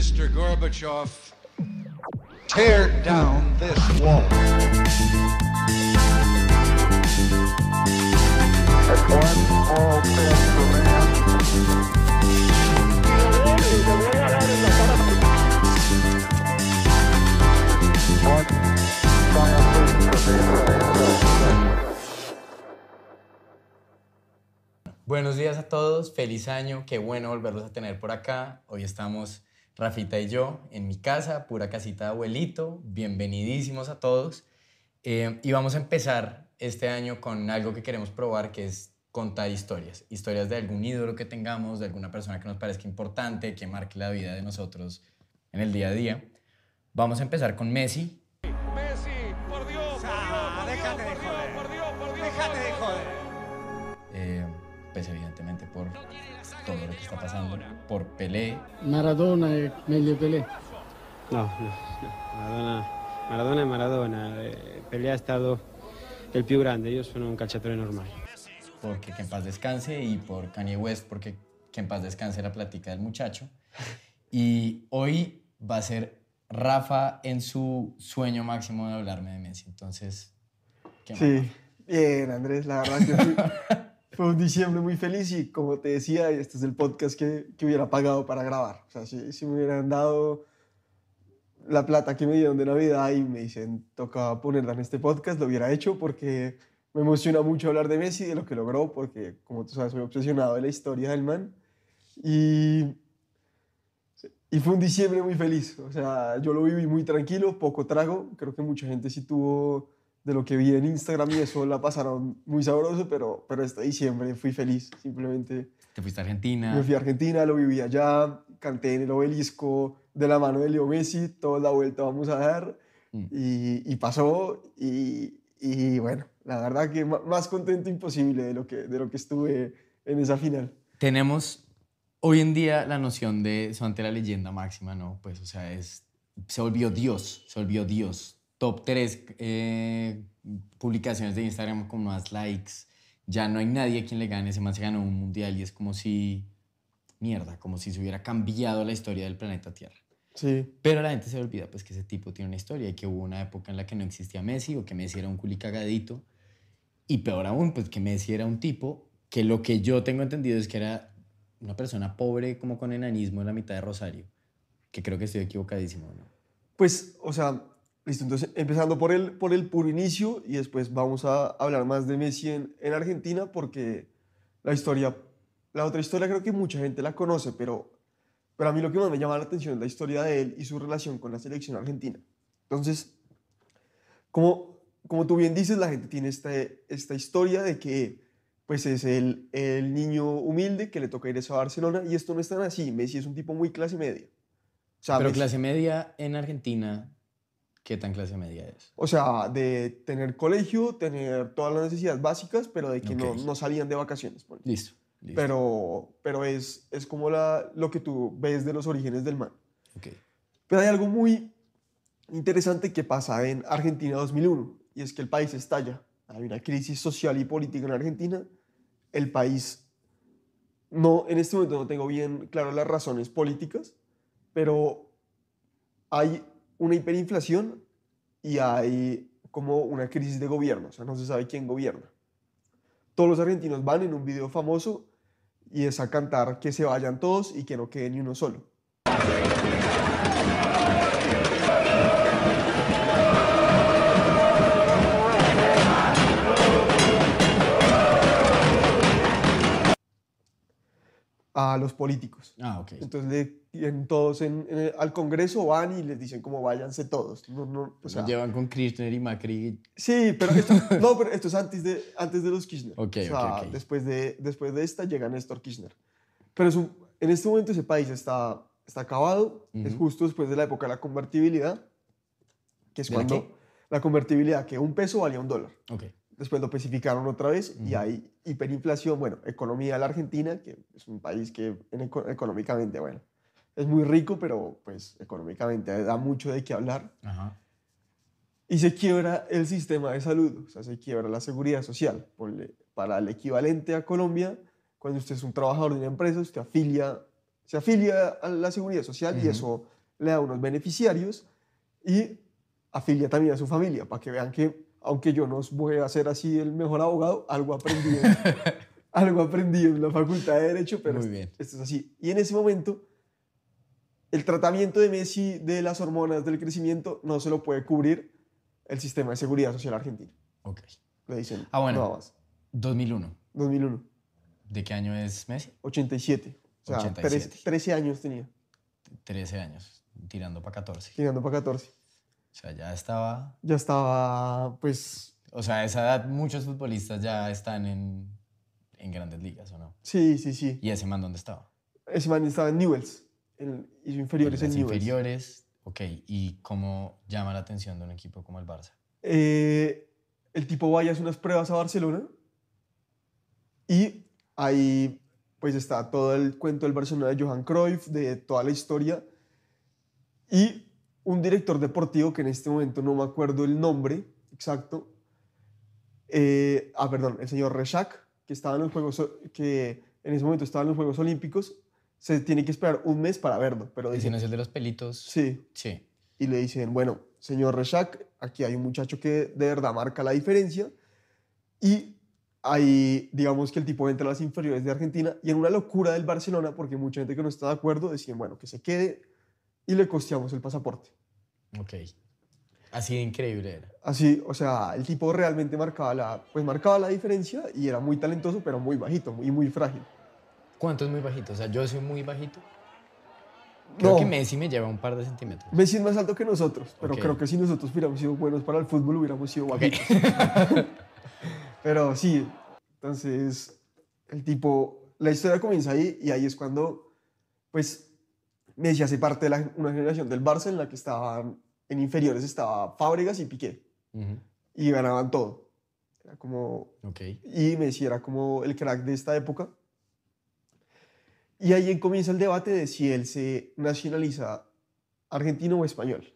Mr. Gorbachev, tear down this wall. Buenos días a todos, feliz año, qué bueno volverlos a tener por acá. Hoy estamos Rafita y yo en mi casa, pura casita de abuelito, bienvenidísimos a todos. Eh, y vamos a empezar este año con algo que queremos probar, que es contar historias, historias de algún ídolo que tengamos, de alguna persona que nos parezca importante, que marque la vida de nosotros en el día a día. Vamos a empezar con Messi. Messi, por Dios, por Dios, por Dios, déjate de por Dios, joder. por Dios, por Dios. Déjate de joder. eh, pues evidentemente por todo lo que está pasando, por Pelé, Maradona è meglio Pelé. No, no, no. Maradona, Maradona è Maradona. Eh, Pelé ha stato il più grande, io sono un calciatore normale. porque que en paz descanse y por Kanye West porque que en paz descanse la plática del muchacho. Y hoy va a ser Rafa en su sueño máximo de hablarme de Messi. Entonces, ¿qué más? Sí, bien, Andrés, la verdad que fue, un diciembre muy feliz y como te decía, este es el podcast que, que hubiera pagado para grabar. O sea, si, si me hubieran dado la plata que me dieron de Navidad y me dicen, toca ponerla en este podcast, lo hubiera hecho porque me emociona mucho hablar de Messi, de lo que logró, porque como tú sabes, soy obsesionado de la historia del man. Y, y fue un diciembre muy feliz. O sea, yo lo viví muy tranquilo, poco trago. Creo que mucha gente sí tuvo de lo que vi en Instagram y eso la pasaron muy sabroso, pero, pero este diciembre fui feliz. Simplemente Te fuiste a Argentina. me fui a Argentina, lo viví allá, canté en el obelisco de la mano de Leo Messi, toda la vuelta vamos a dar. Mm. Y, y pasó y, y bueno, la verdad que más contento imposible de lo que, de lo que estuve en esa final. Tenemos hoy en día la noción de ante la leyenda máxima, ¿no? Pues, o sea, es, se volvió Dios, se volvió Dios. Top 3 publicaciones de Instagram con más likes. Ya no hay nadie a quien le gane. Ese man se ganó un mundial y es como si, mierda, como si se hubiera cambiado la historia del planeta Tierra. Sí, Pero la gente se olvida pues que ese tipo tiene una historia y que hubo una época en la que no existía Messi o que Messi era un culicagadito. Y peor aún, pues que Messi era un tipo que lo que yo tengo entendido es que era una persona pobre como con enanismo en la mitad de Rosario. Que creo que estoy equivocadísimo, ¿no? Pues, o sea, listo, entonces empezando por el, por el puro inicio y después vamos a hablar más de Messi en, en Argentina porque la historia, la otra historia creo que mucha gente la conoce, pero, pero a mí lo que más me llama la atención es la historia de él y su relación con la selección argentina. Entonces, como, como tú bien dices, la gente tiene esta, esta historia de que pues es el, el niño humilde que le toca ir a Barcelona y esto no es tan así. Messi es un tipo muy clase media. O sea, Pero Messi- clase media en Argentina, ¿qué tan clase media es? O sea, de tener colegio, tener todas las necesidades básicas, pero de que no, Ok. no salían de vacaciones. ponle. Listo. listo. Pero, pero es, es como la, lo que tú ves de los orígenes del man. Ok. Pero hay algo muy interesante que pasa en Argentina 2001, y es que el país estalla. Hay una crisis social y política en Argentina. El país, no, en este momento no tengo bien claro las razones políticas, pero hay una hiperinflación y hay como una crisis de gobierno, o sea, no se sabe quién gobierna. Todos los argentinos van en un video famoso y es a cantar que se vayan todos y que no quede ni uno solo. A los políticos. Ah, ok. Entonces le, en todos en- en el- al Congreso van y les dicen como váyanse todos. No, no, o sea, Llevan con Kirchner y Macri. sí, pero esto, no, pero esto es antes de, antes de los Kirchner. Ok, o sea, ok, ok. Después, de, después de esta llega Néstor Kirchner. Pero es un- en este momento ese país está, está acabado. Es Ujú. justo después de la época de la convertibilidad, que es ¿De la cuando qué? la convertibilidad, que un peso valía un dólar. Ok. Después lo especificaron otra vez y Ujú. hay hiperinflación. Bueno, economía de la Argentina, que es un país que eco- económicamente, bueno, es muy rico, pero pues económicamente da mucho de qué hablar. Ajá. Y se quiebra el sistema de salud, o sea, se quiebra la seguridad social. Ponle, para el equivalente a Colombia, cuando usted es un trabajador de una empresa, usted afilia se afilia a la seguridad social y Ujú. eso le da unos beneficiarios y afilia también a su familia, para que vean que, aunque yo no voy a ser así el mejor abogado, algo aprendí, en- algo aprendí en la facultad de Derecho, pero bien. esto es así. Y en ese momento, el tratamiento de Messi de las hormonas del crecimiento no se lo puede cubrir el sistema de seguridad social argentino. Ok. Le dicen, Ah, bueno. no más. 2001. 2001, ¿De qué año es Messi? 87. O sea, 87. 13, 13 años tenía, 13 años, tirando para 14. tirando para 14. O sea, ya estaba... Ya estaba, pues, O sea, a esa edad muchos futbolistas ya están en, en grandes ligas, ¿o no? sí, sí, sí. ¿Y ese man dónde estaba? Ese man estaba en Newells, en, hizo inferiores en Newells. inferiores. Ok, ¿y cómo llama la atención de un equipo como el Barça? Eh, el tipo vaya a hacer unas pruebas a Barcelona y ahí pues está todo el cuento del Barcelona de Johan Cruyff, de toda la historia y un director deportivo que en este momento no me acuerdo el nombre exacto. eh, ah, perdón, el señor Reshak, que estaba en los Juegos, que en ese momento estaba en los Juegos Olímpicos, se tiene que esperar un mes para verlo, pero ¿Ese dicen, no es el de los pelitos? sí, Sí. y le dicen, bueno, señor Reshak, aquí hay un muchacho que de verdad marca la diferencia y ahí digamos que el tipo entra a las inferiores de Argentina y en una locura del Barcelona, porque mucha gente que no está de acuerdo decían, bueno, que se quede y le costeamos el pasaporte. Ok. Así de increíble era. Así, o sea, el tipo realmente marcaba la, pues marcaba la diferencia y era muy talentoso, pero muy bajito y muy frágil. ¿Cuánto es muy bajito? O sea, yo soy muy bajito. Creo No, que Messi me lleva un par de centímetros. Messi es más alto que nosotros, pero Ok. creo que si nosotros hubiéramos sido buenos para el fútbol, hubiéramos sido bajitos. pero sí, entonces el tipo, la historia comienza ahí y ahí es cuando, pues, Messi hace parte de la- una generación del Barça en la que estaban, en inferiores estaba Fábregas y Piqué Ujú. y ganaban todo. Era como, Ok. y Messi era como el crack de esta época. Y ahí comienza el debate de si él se nacionaliza argentino o español.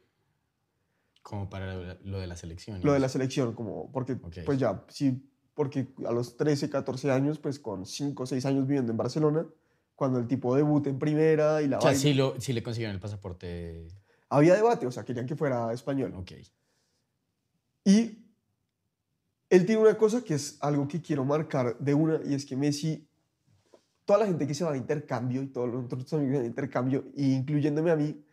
Como para lo- de la selección. Lo de la selección, como porque Ok. pues ya, sí, porque a los 13, 14 años, pues con 5 o 6 años viviendo en Barcelona, cuando el tipo debuta en primera y la O sea, vaina, sí, lo, sí le consiguieron el pasaporte. había debate, o sea, querían que fuera español. Ok. Y él tiene una cosa que es algo que quiero marcar de una, y es que Messi, toda la gente que se va a intercambio y todos los otros amigos de intercambio, y incluyéndome a mí,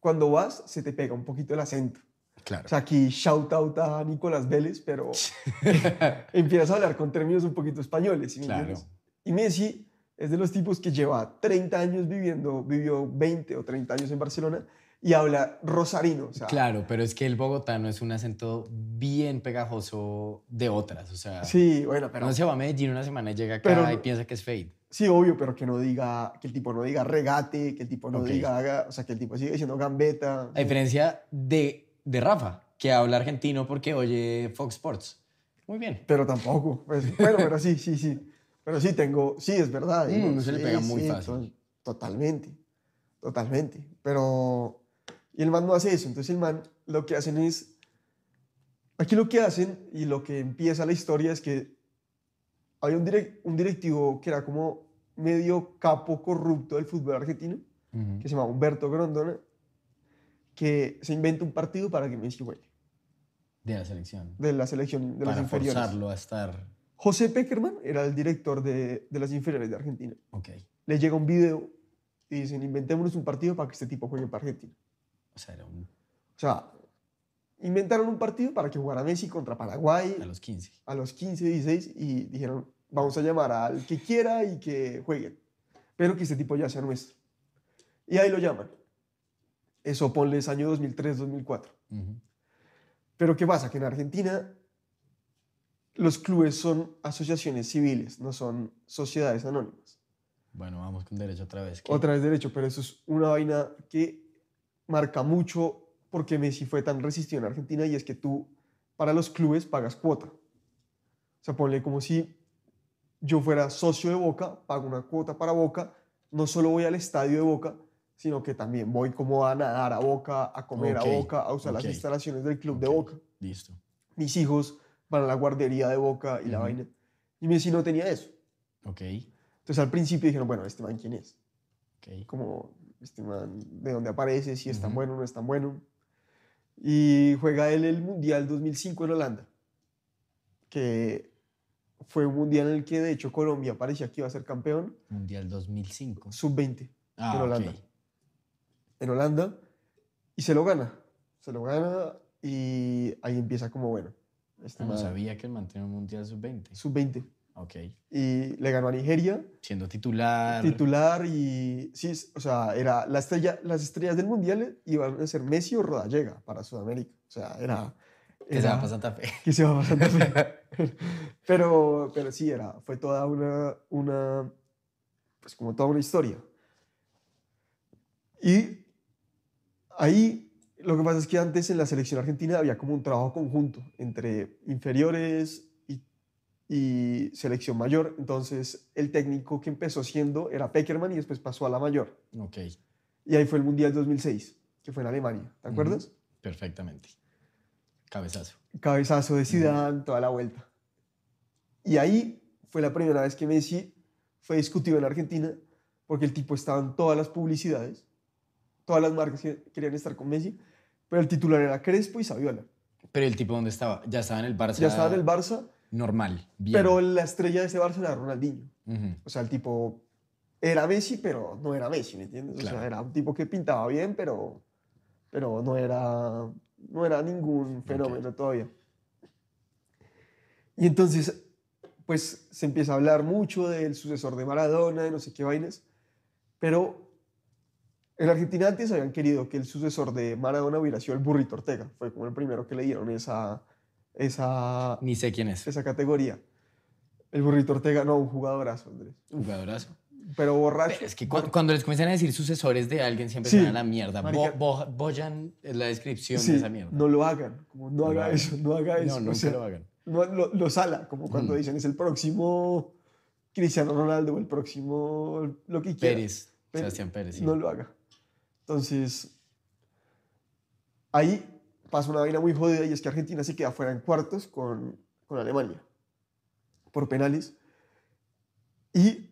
cuando vas se te pega un poquito el acento. Claro. O sea, aquí shout out a Nicolás Vélez, pero empiezas a hablar con términos un poquito españoles. ¿sí me Claro. Y Messi es de los tipos que lleva 30 años viviendo, vivió 20 o 30 años en Barcelona y habla rosarino. O sea, Claro, pero es que el bogotano es un acento bien pegajoso de otras. O sea, Sí, bueno, pero no se va a Medellín una semana y llega acá Pero- y piensa que es fade. Sí, obvio, pero que no diga, que el tipo no diga regate, que el tipo no Ok. diga, o sea, que el tipo sigue diciendo gambeta. A diferencia de, de Rafa, que habla argentino porque oye Fox Sports. Muy bien. Pero tampoco. pues, bueno, pero sí, sí, sí. Pero sí tengo, sí, es verdad. Mm, no se le sí, pega muy sí, fácil. to- totalmente, totalmente. Pero, y el man no hace eso. Entonces el man lo que hacen es, aquí lo que hacen y lo que empieza la historia es que había un, direc- un directivo que era como medio capo corrupto del fútbol argentino, Ujú. que se llama Humberto Grondona, que se inventa un partido para que Messi juegue De la selección. de la selección de las para inferiores. forzarlo a estar. José Peckerman era el director de, de las inferiores de Argentina. Ok. Le llega un video y dicen, inventémonos un partido para que este tipo juegue para Argentina. O sea, era un- O sea, inventaron un partido para que jugara Messi contra Paraguay a los 15. a los 15, 16 y dijeron, vamos a llamar al que quiera y que jueguen, pero que este tipo ya sea nuestro. Y ahí lo llaman. Eso ponles año 2003, 2004. Ujú. Pero ¿qué pasa? Que en Argentina los clubes son asociaciones civiles, no son sociedades anónimas. Bueno, vamos con derecho otra vez. ¿qué? Otra vez derecho, pero eso es una vaina que marca mucho porque Messi fue tan resistido en Argentina y es que tú para los clubes pagas cuota. O sea, ponle como si yo fuera socio de Boca, pago una cuota para Boca, no solo voy al estadio de Boca, sino que también voy como a nadar a Boca, a comer a Boca, a usar las instalaciones del club de Boca. Listo. Mis hijos van a la guardería de Boca y la Ujú. vaina. Y Messi no tenía eso. Ok. Entonces al principio dijeron, bueno, ¿este man quién es? Ok. como este man, de dónde aparece, si es tan Ujú. bueno o no es tan bueno. Y juega él el Mundial 2005 en Holanda, que fue un mundial en el que de hecho Colombia parecía que iba a ser campeón, Mundial 2005. sub-20 Ah, en Holanda. ok. En Holanda, y se lo gana, se lo gana y ahí empieza como bueno. Este No sabía que el man tenía un Mundial sub-20. sub-20. Ok. Y le ganó a Nigeria, Siendo titular. titular y sí, o sea, era la estrella, las estrellas del mundial iban a ser Messi o Rodallega para Sudamérica. O sea, era Que se va para Santa Fe. que se va para Santa Fe. pero, pero sí, era, fue toda una, una, pues como toda una historia. Y ahí lo que pasa es que antes en la selección argentina había como un trabajo conjunto entre inferiores y, y selección mayor. Entonces el técnico que empezó siendo era Peckerman y después pasó a la mayor. Ok. Y ahí fue el Mundial 2006, que fue en Alemania. ¿Te acuerdas? Perfectamente. Cabezazo. cabezazo de Zidane, toda la vuelta. Y ahí fue la primera vez que Messi fue discutido en Argentina, porque el tipo estaba en todas las publicidades, todas las marcas que querían estar con Messi, pero el titular era Crespo y Saviola. Pero el tipo, ¿dónde estaba? Ya estaba en el Barça. Ya estaba en el Barça, Normal. Bien. pero la estrella de ese Barça era Ronaldinho. Ujú. O sea, el tipo era Messi, pero no era Messi, ¿me entiendes? O Claro. sea, era un tipo que pintaba bien, pero, pero no, era, no era ningún fenómeno todavía. Y entonces, pues se empieza a hablar mucho del sucesor de Maradona, de no sé qué vainas, pero en Argentina antes habían querido que el sucesor de Maradona hubiera sido el Burrito Ortega. Fue como el primero que le dieron esa, esa, Ni sé quién es. esa categoría. El Burrito Ortega, no, un jugadorazo, Andrés. Jugadorazo. Pero borracho. Es que cu- cuando les comienzan a decir sucesores de alguien, siempre Sí. se van a la mierda. Bo- Bo- Boyan es la descripción Sí, de esa mierda. no lo hagan, como no, No haga hagan. eso, no haga eso. No, o nunca sea, lo hagan. no- lo, lo sala, como cuando Mm. dicen es el próximo Cristiano Ronaldo o el próximo lo que quiera. Pérez. Pero Sebastián Pérez. sí. No lo haga. Entonces, ahí pasa una vaina muy jodida y es que Argentina se queda fuera en cuartos con, con Alemania por penales. Y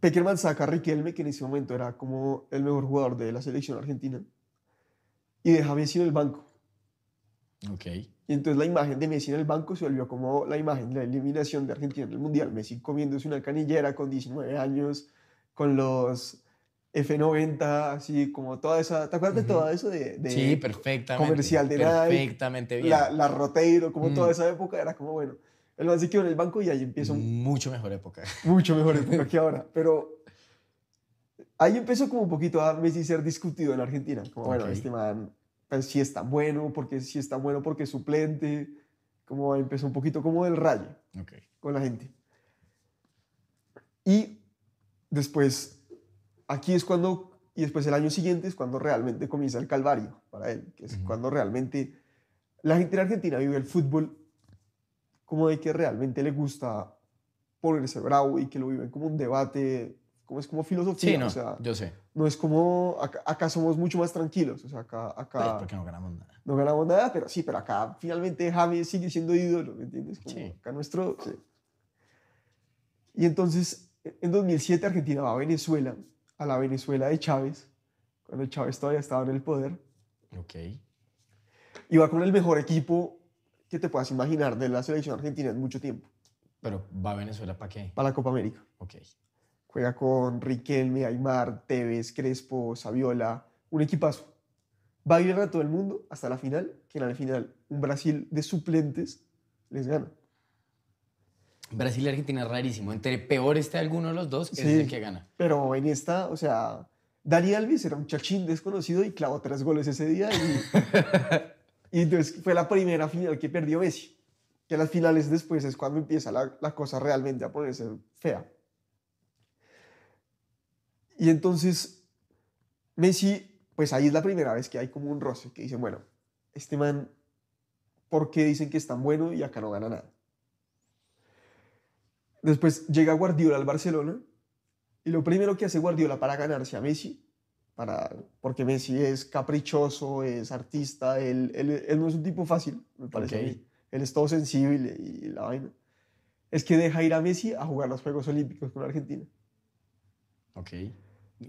Peckerman saca a Riquelme, que en ese momento era como el mejor jugador de la selección argentina, y deja a Messi en el banco. Ok. Y entonces la imagen de Messi en el banco se volvió como la imagen de la eliminación de Argentina en el Mundial. Messi comiéndose una canillera con 19 años, con los F90, así como toda esa... ¿Te acuerdas de Ujú. todo eso? De, de Sí, perfectamente. comercial de Nike, Perfectamente bien. la, la Roteiro, como Mm. toda esa época, era como, bueno, el man se quedó en el banco y ahí empieza un Mucho mejor época. mucho mejor época que ahora. Pero ahí empezó como un poquito a Messi ser discutido en Argentina. Como, bueno, Ok. este man, pues sí es tan bueno, porque sí es tan bueno porque es suplente. Como empezó un poquito como del rayo Ok. con la gente. Y después, aquí es cuando, y después el año siguiente es cuando realmente comienza el calvario para él, que es Ujú. cuando realmente la gente en Argentina vive el fútbol como de que realmente le gusta ponerse bravo y que lo viven como un debate, como es como filosofía, Sí, no, o sea, yo sé. no es como, acá, acá somos mucho más tranquilos, o sea, acá, Pues acá porque no ganamos nada. no ganamos nada, pero sí, pero acá finalmente James sigue siendo ídolo, ¿me entiendes? Como Sí. Acá nuestro... sí. Y entonces, en 2007 Argentina va a Venezuela, a la Venezuela de Chávez, cuando Chávez todavía estaba en el poder, Ok. va con el mejor equipo que te puedas imaginar de la selección argentina en mucho tiempo, Pero va a Venezuela para qué? para la Copa América. Ok. Juega con Riquelme, Aymar, Tevez, Crespo, Saviola, un equipazo. Va a ir a todo el mundo hasta la final, que en la final un Brasil de suplentes les gana. Brasil y Argentina es rarísimo. Entre peor esté alguno de los dos, ese es Sí. el que gana. Pero en esta, o sea, Dani Alves era un chachín desconocido y clavó tres goles ese día. Y, y entonces fue la primera final que perdió Messi. Que las finales después es cuando empieza la, la cosa realmente a ponerse fea. Y entonces Messi, pues ahí es la primera vez que hay como un roce, que dicen, bueno, este man, ¿por qué dicen que es tan bueno y acá no gana nada? Después llega Guardiola al Barcelona y lo primero que hace Guardiola para ganarse a Messi, para, porque Messi es caprichoso, es artista, él, él- él no es un tipo fácil, me parece a mí. Él es todo sensible y la vaina. Es que deja ir a Messi a jugar los Juegos Olímpicos con Argentina. Ok.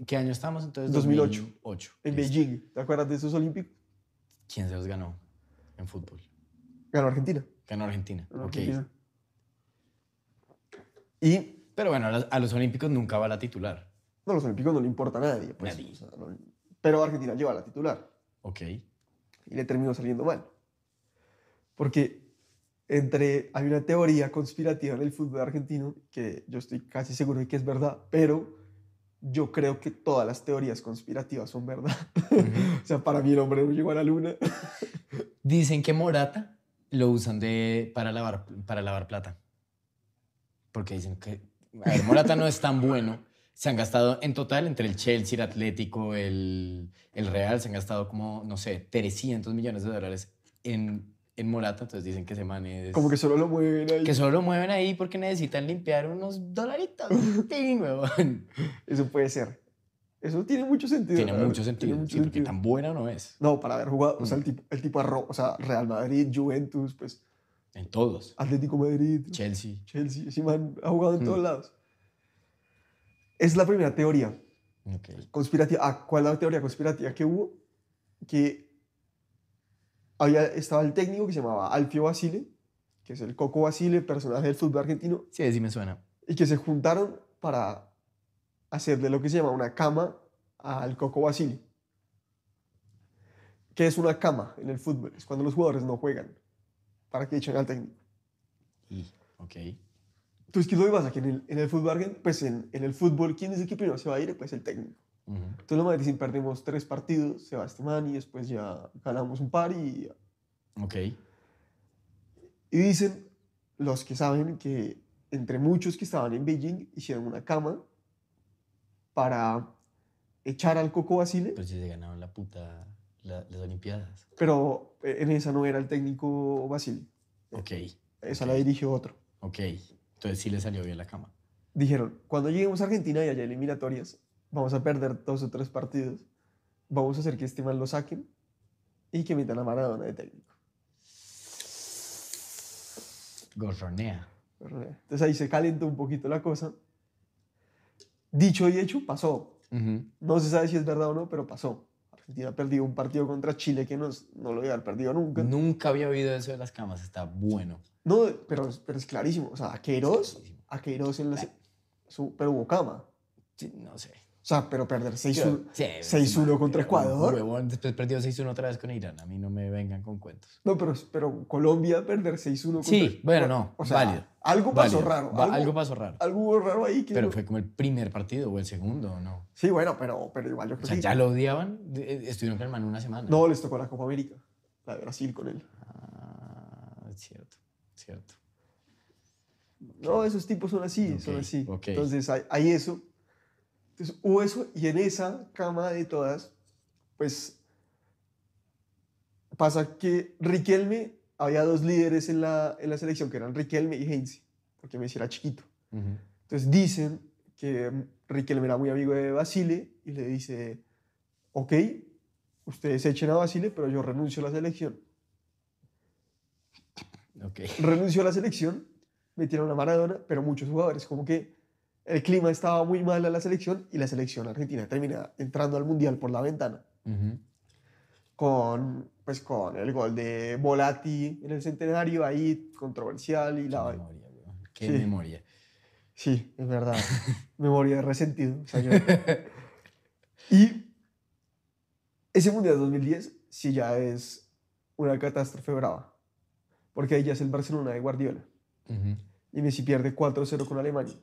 ¿Qué año estamos entonces? 2008. 2008. En Listo. Beijing. ¿Te acuerdas de esos olímpicos? ¿Quién se los ganó en fútbol? Ganó Argentina. Ganó Argentina. Ganó ok. Argentina. Y Pero bueno, a los, a los Olímpicos nunca va la titular. no, los olímpicos no le importa a nadie. pues, Nadie. o sea, no- pero Argentina lleva la titular. Ok. y le terminó saliendo mal. Porque entre, hay una teoría conspirativa en el fútbol argentino que yo estoy casi seguro de que es verdad, pero yo creo que todas las teorías conspirativas son verdad. o sea, para mí el hombre no llegó a la luna. Dicen que Morata lo usan de, para, lavar, para lavar plata. Porque dicen que. A ver, Morata no es tan bueno. Se han gastado en total entre el Chelsea, el Atlético, el, el Real, se han gastado como, no sé, 300 millones de dólares en, en Morata. Entonces dicen que ese man es. Como que solo lo mueven ahí. que solo lo mueven ahí porque necesitan limpiar unos dolaritos. Eso puede ser. Eso tiene mucho sentido. Tiene mucho sentido. tiene mucho sí, porque sentido. tan buena no es. No, para haber jugado, o sea, el Mm. tipo, el tipo arro- o sea, Real Madrid, Juventus, pues En todos. Atlético Madrid, Chelsea. Chelsea, ese man ha jugado en Mm. todos lados. Es la primera teoría Ok. conspirativa. Ah, ¿cuál es la teoría conspirativa que hubo? Que había, estaba el técnico que se llamaba Alfio Basile, que es el Coco Basile, personaje del fútbol argentino, Sí, sí me suena. y que se juntaron para hacerle lo que se llama una cama al Coco Basile. ¿Qué es una cama en el fútbol? Es cuando los jugadores no juegan, para que echen al técnico. Y, ok. Entonces, ¿qué es lo que pasa? Que en el, en el fútbol pues en, en el fútbol, ¿quién es el que primero se va a ir? Pues el técnico. Ujú. Entonces, lo dicen, perdemos tres partidos, se va este man y después ya ganamos un par y... Ok. Y dicen los que saben que entre muchos que estaban en Beijing hicieron una cama para echar al Coco Basile, Pero si se ganaron la puta, la- las Olimpiadas. pero eh, en esa no era el técnico Basile, Ok. esa la dirigió otro. Ok. Entonces sí le salió bien la cama. Dijeron, cuando lleguemos a Argentina y haya eliminatorias, vamos a perder dos o tres partidos, vamos a hacer que este man lo saquen y que metan a Maradona de técnico. Gorronea. Entonces ahí se calentó un poquito la cosa. Dicho y hecho, pasó. No se sabe si es verdad o no, pero pasó. Argentina perdió un partido contra Chile que nos, no lo iba a haber perdido nunca. No, Nunca había oído eso de las camas. Está bueno. pero, pero es clarísimo. O sea, a Queiroz, a Queiroz en la... su- pero hubo cama. Sí, no sé. O sea, pero perder 6-1 Sí, 6-1 contra Ecuador. Huevón, después perdió 6-1 otra vez con Irán. A mí no me vengan con cuentos. No, pero, pero Colombia perder 6-1 contra... Sí, bueno, no. O sea, válido. algo pasó válido. raro. Algo, algo pasó raro. algo raro ahí que... Pero no- fue como el primer partido o el segundo, ¿o no? Sí, bueno, pero, pero igual yo O creo sea, que... ya lo odiaban. De- Estuvieron con el man una semana. No, les tocó la Copa América. La de Brasil con él. Ah, cierto, cierto. No, esos tipos son así, son Ok, así. ok. Entonces hay, hay eso. Entonces hubo eso y en esa cama de todas, pues pasa que Riquelme, había dos líderes en la, en la selección que eran Riquelme y Heinze, porque Messi era chiquito. Ujú. Entonces dicen que Riquelme era muy amigo de Basile y le dice, ok, ustedes echen a Basile, pero yo renuncio a la selección. Ok. renunció a la selección, metieron a Maradona, pero muchos jugadores, como que el clima estaba muy mal a la selección y la selección argentina termina entrando al Mundial por la ventana con, pues, con el gol de Volati en el centenario, ahí controversial y Qué la... memoria. Qué Sí. memoria. Sí, es verdad. Memoria de resentido. o sea, yo- y ese Mundial 2010 sí ya es una catástrofe brava, porque ahí ya es el Barcelona de Guardiola. Ujú. y Messi pierde 4-0 con Alemania.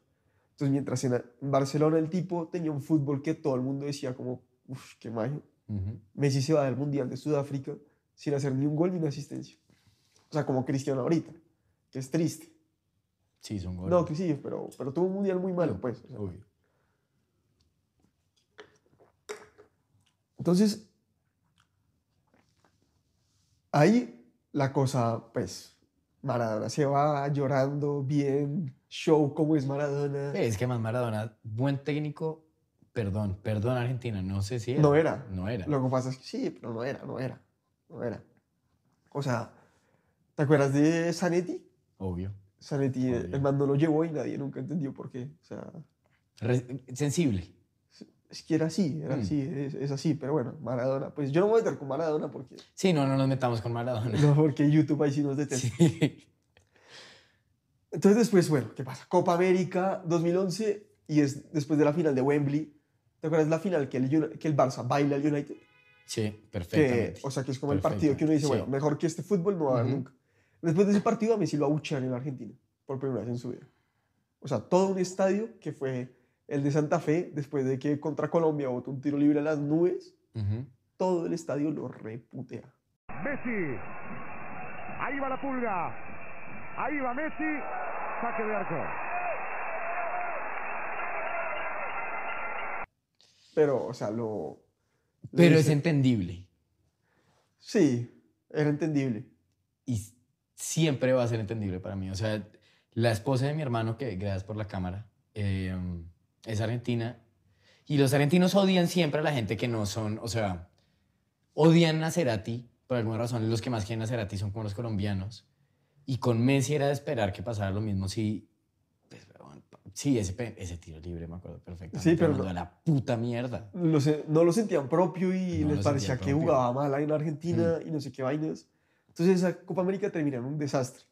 Entonces, mientras en Barcelona el tipo tenía un fútbol que todo el mundo decía como, uff, qué magia. Messi se va del Mundial de Sudáfrica sin hacer ni un gol ni una asistencia. O sea, como Cristiano ahorita, que es triste. Sí, son goles. No, que sí, pero, pero tuvo un Mundial muy malo, pues. o sea. Obvio. Entonces, ahí la cosa, pues, Maradona se va llorando bien, show como es Maradona. Es que más Maradona, buen técnico, perdón, perdón Argentina, no sé si era. No era. No era. Lo que pasa es que sí, pero no era, no era, no era. O sea, ¿te acuerdas de Zanetti? Obvio. Zanetti, Obvio. el man no lo llevó y nadie nunca entendió por qué. O sea, Re- sensible. Es que era así, era Mm. así, es, es así, pero bueno, Maradona. Pues yo no me voy a meter con Maradona porque, Sí, no, no nos metamos con Maradona. no, porque YouTube ahí sí nos detesta. Sí. Entonces después, bueno, ¿qué pasa? Copa América 2011 y es después de la final de Wembley. ¿Te acuerdas la final que el, que el Barça baila al United? Sí, Que, perfectamente. o sea, que es como el partido que uno dice, Perfecto, bueno, mejor que este fútbol no va a haber Ujú. nunca. Después de ese partido a Messi lo abuchean en Argentina por primera vez en su vida. O sea, todo un estadio que fue el de Santa Fe, después de que contra Colombia botó un tiro libre a las nubes, sí. Ujú. todo el estadio lo reputea. Messi. Ahí va la pulga. Ahí va Messi. Saque de arco. Pero, o sea, lo... Pero es entendible. Sí, era entendible. y siempre va a ser entendible para mí. O sea, la esposa de mi hermano, que gracias por la cámara, eh, es argentina. Y los argentinos odian siempre a la gente que no son, o sea, odian a Cerati, por alguna razón los que más quieren a Cerati son como los colombianos. Y con Messi era de esperar que pasara lo mismo si... pues, sí, ese, ese tiro libre me acuerdo perfectamente. Sí, pero a la puta mierda. Lo se- no lo sentían propio y No les parecía que propio. Mm. jugaba mal ahí en Argentina y no sé qué vainas. Entonces esa Copa América termina en un desastre.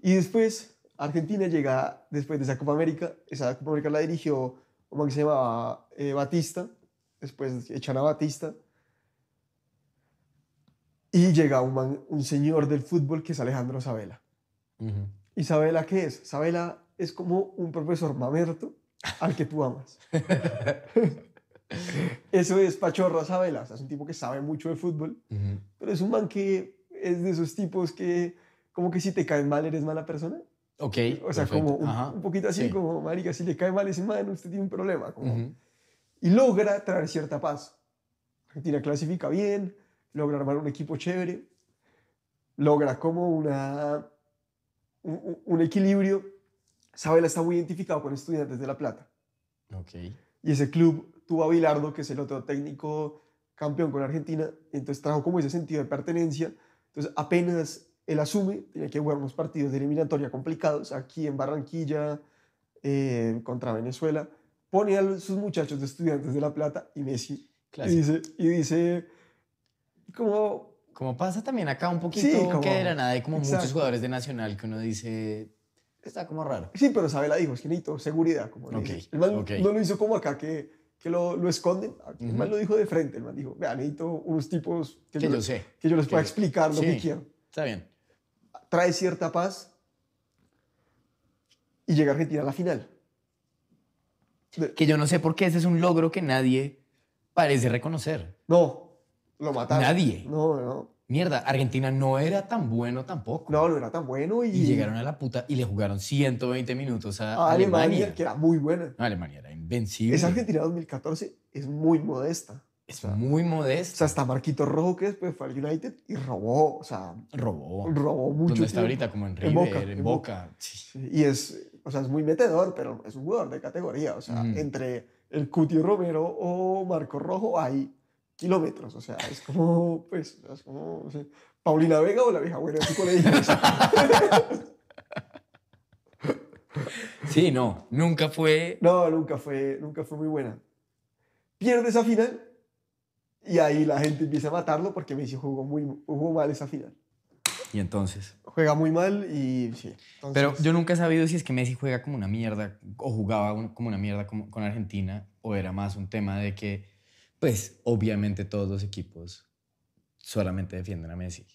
Y después Argentina llega, después de esa Copa América, esa Copa América la dirigió un man que se llamaba eh, Batista, después echan a Batista. Y llega un, man- un señor del fútbol que es Alejandro Sabela. Ujú. ¿Y Sabela qué es? Sabela es como un profesor mamerto al que tú amas. Eso es Pachorra Sabela. O sea, es un tipo que sabe mucho de fútbol, pero es un man que es de esos tipos que, como que si te caen mal, eres mala persona. Ok. O sea, perfecto. como un, un poquito así, Sí. como, marica, si le cae mal ese man, usted tiene un problema. como-. Y logra traer cierta paz. Argentina clasifica bien, logra armar un equipo chévere, logra como una, un, un- equilibrio. Sabela está muy identificado con Estudiantes de La Plata. Ok. Y ese club tuvo a Bilardo, que es el otro técnico campeón con Argentina, entonces trajo como ese sentido de pertenencia. Entonces apenas él asume, tenía que jugar unos partidos de eliminatoria complicados aquí en Barranquilla eh, contra Venezuela, pone a sus muchachos de estudiantes de La Plata y Messi. Y Clásico. dice, y dice, como, Como pasa también acá un poquito Sí, como- que de la nada hay como muchos exacto. jugadores de Nacional que uno dice, está como raro. sí, pero Sabela dijo, es que necesito seguridad. Como le Ok, dice. El man ok. no lo hizo como acá, que, que lo, lo esconden. El man Ujú. lo dijo de frente. El man dijo, vea, necesito unos tipos que, Que yo, yo sé. que yo les pueda que- explicar lo que Sí. quiero. Está bien. Trae cierta paz y llega Argentina a la final. Que yo no sé por qué ese es un logro que nadie parece reconocer. No, lo mataron. Nadie. No, no. Mierda, Argentina no era tan bueno tampoco. No, no era tan bueno y, Y llegaron a la puta y le jugaron 120 minutos a, a Alemania, Alemania. que era muy buena. No, Alemania era invencible. Esa Argentina 2014 es muy modesta. es muy O modesto. sea, está Marquito Rojo que después fue al United y robó, o sea, robó. robó mucho. ¿Dónde está ahorita? Como en River, En Boca, en en Boca. Sí. Sí, Y es, o sea, es muy metedor, pero es un jugador de categoría. O sea, Mm. entre el Cuti Romero o Marco Rojo hay kilómetros. O sea, es como, pues, es como, no sé, Paulina Vega o la vieja buena colegio. o sea. Sí, no, nunca fue. No, nunca fue, nunca fue muy buena. Pierde esa final y ahí la gente empieza a matarlo porque Messi jugó, muy, jugó mal esa final. Y entonces. Juega muy mal y sí. entonces- Pero yo nunca he sabido si es que Messi juega como una mierda o jugaba como una mierda como- con Argentina o era más un tema de que, pues, obviamente todos los equipos solamente defienden a Messi.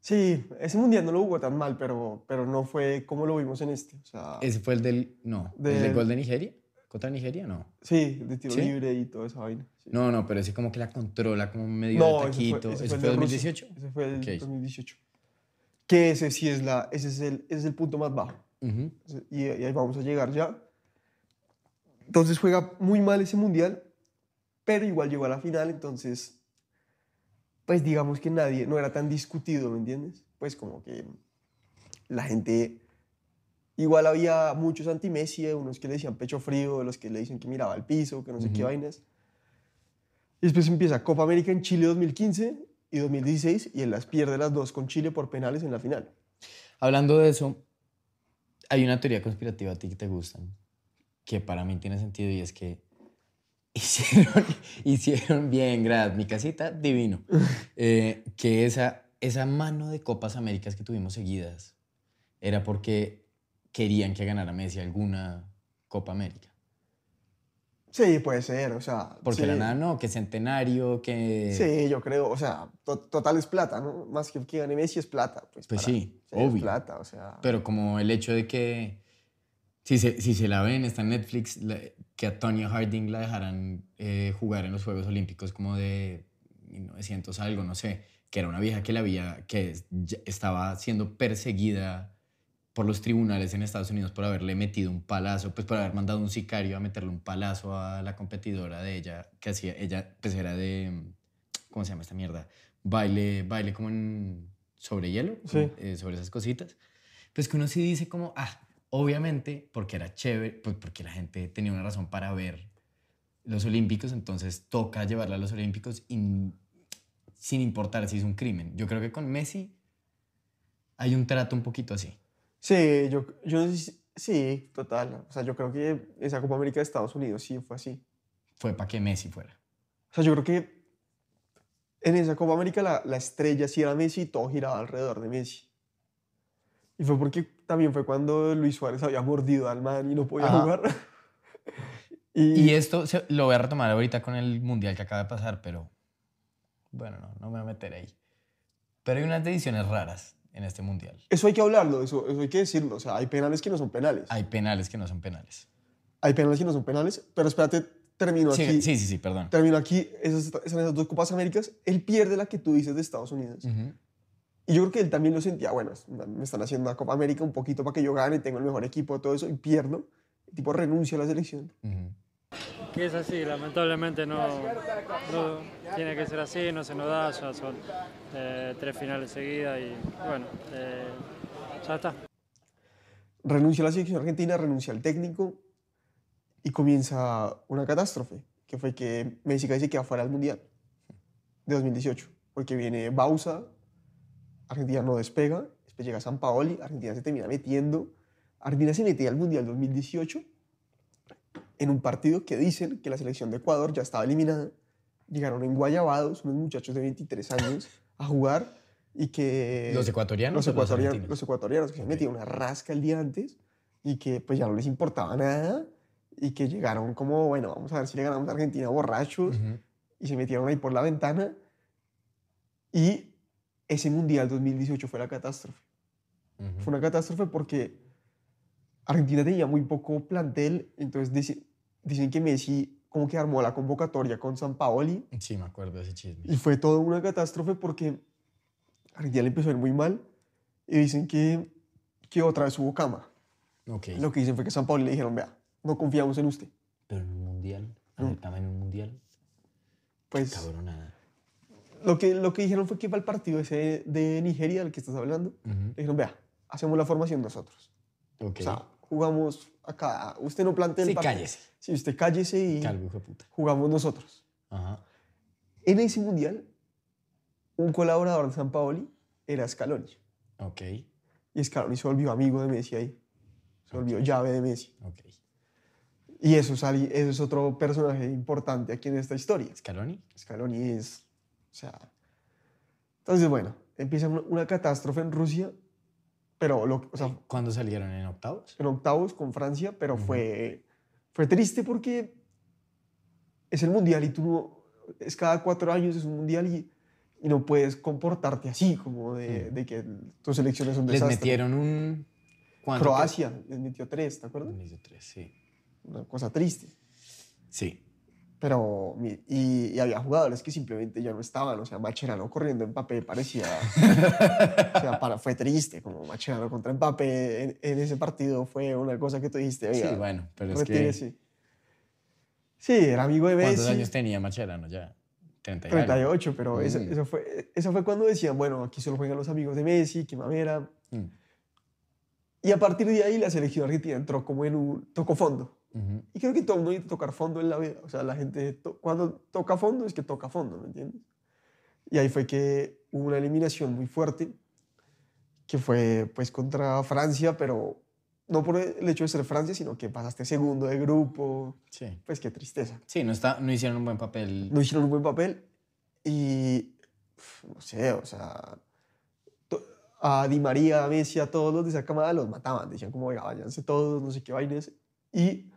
Sí, ese mundial no lo jugó tan mal, pero, pero no fue como lo vimos en este. O sea, ¿Ese fue el del. No, el Del- gol de Nigeria? ¿Contra Nigeria? No. sí, de tiro ¿Sí? libre y toda esa vaina. sí. No, no, pero ese como que la controla como medio No, de ese taquito. fue, ¿Ese, ese fue, el de Rusia. 2018? Ese fue el Ok. 2018. Que ese sí es, la, ese es, el, ese es el punto más bajo. Ujú. Y, y ahí vamos a llegar ya. Entonces juega muy mal ese mundial, pero igual llegó a la final, entonces, pues digamos que nadie, no era tan discutido, ¿me entiendes? Pues como que la gente, igual había muchos anti-Messi, eh, unos que le decían pecho frío, los que le dicen que miraba al piso, que no sé qué Ujú. vainas. Y después empieza Copa América en Chile 2015 y 2016, y él las pierde las dos con Chile por penales en la final. Hablando de eso, hay una teoría conspirativa a ti que te gustan, que para mí tiene sentido y es que hicieron, hicieron bien, gracias. Mi casita, divino. Eh, que esa, esa mano de Copas Américas que tuvimos seguidas era porque querían que ganara Messi alguna Copa América. Sí, puede ser, o sea. Porque sí. la nada, no, que centenario, que... Sí, yo creo, o sea, to- total es plata, ¿no? Más que que gane Messi es plata. Pues, Pues para- sí, es obvio. plata, o sea. Pero como el hecho de que, si se, si se la ven, está en Netflix, la- que a Tonya Harding la dejaran eh, jugar en los Juegos Olímpicos como de 1900 algo, no sé, que era una vieja que la había, que estaba siendo perseguida por los tribunales en Estados Unidos por haberle metido un palazo, pues por haber mandado un sicario a meterle un palazo a la competidora de ella, que hacía, ella pues era de, ¿cómo se llama esta mierda? Baile, baile como en, sobre hielo, Sí. eh, sobre esas cositas. Pues que uno sí dice como, ah, obviamente, porque era chévere, pues porque la gente tenía una razón para ver los Olímpicos, entonces toca llevarla a los Olímpicos in- sin importar si es un crimen. Yo creo que con Messi hay un trato un poquito así. Sí, yo, yo sí, total. O sea, yo creo que esa Copa América de Estados Unidos sí fue así. Fue para que Messi fuera. O sea, yo creo que en esa Copa América la, la estrella sí era Messi y todo giraba alrededor de Messi. Y fue porque también fue cuando Luis Suárez había mordido al man y no podía Ajá. jugar. Y esto se- lo voy a retomar ahorita con el mundial que acaba de pasar, pero bueno, no, no me voy a meter ahí. Pero hay unas decisiones raras en este mundial. Eso hay que hablarlo, eso, eso hay que decirlo. O sea, hay penales que no son penales. Hay penales que no son penales. Hay penales que no son penales, pero espérate, termino Sí, aquí. sí, sí, sí, perdón. Termino aquí, esas, esas, dos Copas Américas. Él pierde la que tú dices de Estados Unidos. Ujú. Y yo creo que él también lo sentía, bueno, me están haciendo la Copa América un poquito para que yo gane, tengo el mejor equipo, todo eso, y pierdo. El tipo renuncia a la selección. Ujú. Que es así, lamentablemente no, no tiene que ser así, no se nos da, ya son eh, tres finales seguidas y bueno, eh, ya está. Renuncia a la selección argentina, renuncia al técnico y comienza una catástrofe, que fue que Messi casi se queda fuera del Mundial de 2018, porque viene Bausa, Argentina no despega, después llega San Paoli, Argentina se termina metiendo, Argentina se metía al Mundial 2018 en un partido que dicen que la selección de Ecuador ya estaba eliminada, llegaron en Guayabados, unos muchachos de 23 años, a jugar y que... ¿Los ecuatorianos Los los ecuatorianos, argentinos? los ecuatorianos que se Ok. han metido una rasca el día antes y que pues ya no les importaba nada y que llegaron como, bueno, vamos a ver si le ganamos a Argentina borrachos Ujú. y se metieron ahí por la ventana y ese Mundial 2018 fue la catástrofe. Ujú. Fue una catástrofe porque Argentina tenía muy poco plantel, entonces dice- dicen que Messi como que armó la convocatoria con San Paoli Sí, me acuerdo de ese chisme. y fue toda una catástrofe porque Argentina le empezó a ir muy mal y dicen que, que otra vez hubo cama. Ok. Lo que dicen fue que San Paoli le dijeron, vea, no confiamos en usted. Pero en un mundial. Alcama en un mundial, Pues cabronada. Lo que, lo que dijeron fue que para el partido ese de Nigeria, del que estás hablando, le Ujú. dijeron, vea, hacemos la formación nosotros. Ok. O sea, jugamos acá, usted no plantea el Sí, partido. cállese. Sí, usted cállese y Calvo, hijo de puta. jugamos nosotros. Ajá. En ese mundial, un colaborador de San Paoli era Scaloni. Ok, Y Scaloni se volvió amigo de Messi ahí. Se volvió llave de Messi. ok. Y eso es, eso es otro personaje importante aquí en esta historia. ¿Scaloni? Scaloni es, o sea... Entonces, bueno, empieza una, una catástrofe en Rusia, pero, lo, o sea, ¿Cuándo salieron? ¿En octavos? en octavos con Francia, pero Ujú. fue, fue triste porque es el mundial y tú no, es cada cuatro años, es un mundial y, y no puedes comportarte así, como de, Ujú. de que tus elecciones son un Les desastre. metieron un... ¿cuánto que- Croacia les metió tres, ¿te acuerdas? Les dio tres, sí. Una cosa triste. Sí. Pero, y, y había jugadores que simplemente ya no estaban, o sea, Macherano corriendo en Mbappé parecía, o sea, para, fue triste, como Macherano contra Mbappé en, en ese partido fue una cosa que tú dijiste, Sí, bueno, pero es que... Sí, era amigo de Messi. ¿Cuántos años tenía Macherano ya? 30 y algo. 38, pero eso, Mm. eso fue, eso fue cuando decían, bueno, aquí solo juegan los amigos de Messi, que mamera. Mm. Y a partir de ahí la selección argentina entró como en un, tocó fondo. Ujú. Y creo que todo mundo necesita tocar fondo en la vida. O sea, la gente to- cuando toca fondo es que toca fondo, ¿me entiendes? Y ahí fue que hubo una eliminación muy fuerte, que fue pues contra Francia, pero no por el hecho de ser Francia, sino que pasaste segundo de grupo. Sí. Pues qué tristeza. Sí, no, está, no hicieron un buen papel. No hicieron un buen papel y, no sé, o sea, a Di María, a Messi, a todos los de esa camada los mataban. Decían como, oiga, váyanse todos, no sé qué vainas. Y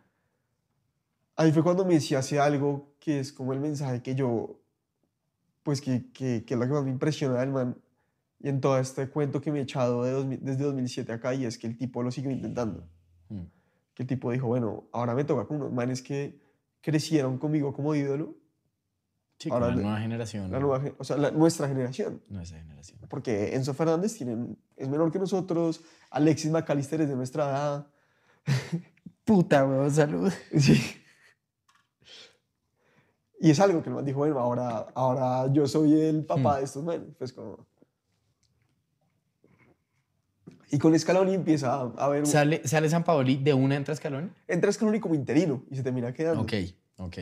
ahí fue cuando Messi hace algo que es como el mensaje que yo, pues que, que, que es lo que más me impresiona del man y en todo este cuento que me he echado de 2000 desde 2007 acá y es que el tipo lo siguió intentando. Mm. Que el tipo dijo, bueno, ahora me toca con unos manes que crecieron conmigo como ídolo, Sí, Ahora la nueva generación. la nueva, o sea, la- nuestra generación. Nuestra generación. Porque Enzo Fernández tiene, es menor que nosotros, Alexis McAllister es de nuestra edad. Puta, weón, salud. Sí. Y es algo que el man dijo, bueno, ahora, ahora yo soy el papá Mm. de estos manes. Pues como... Y con Scaloni empieza a, a ver... ¿Sale, ¿Sale San Paoli de una entra Scaloni? Entra Scaloni como interino y se termina quedando. Ok, ok.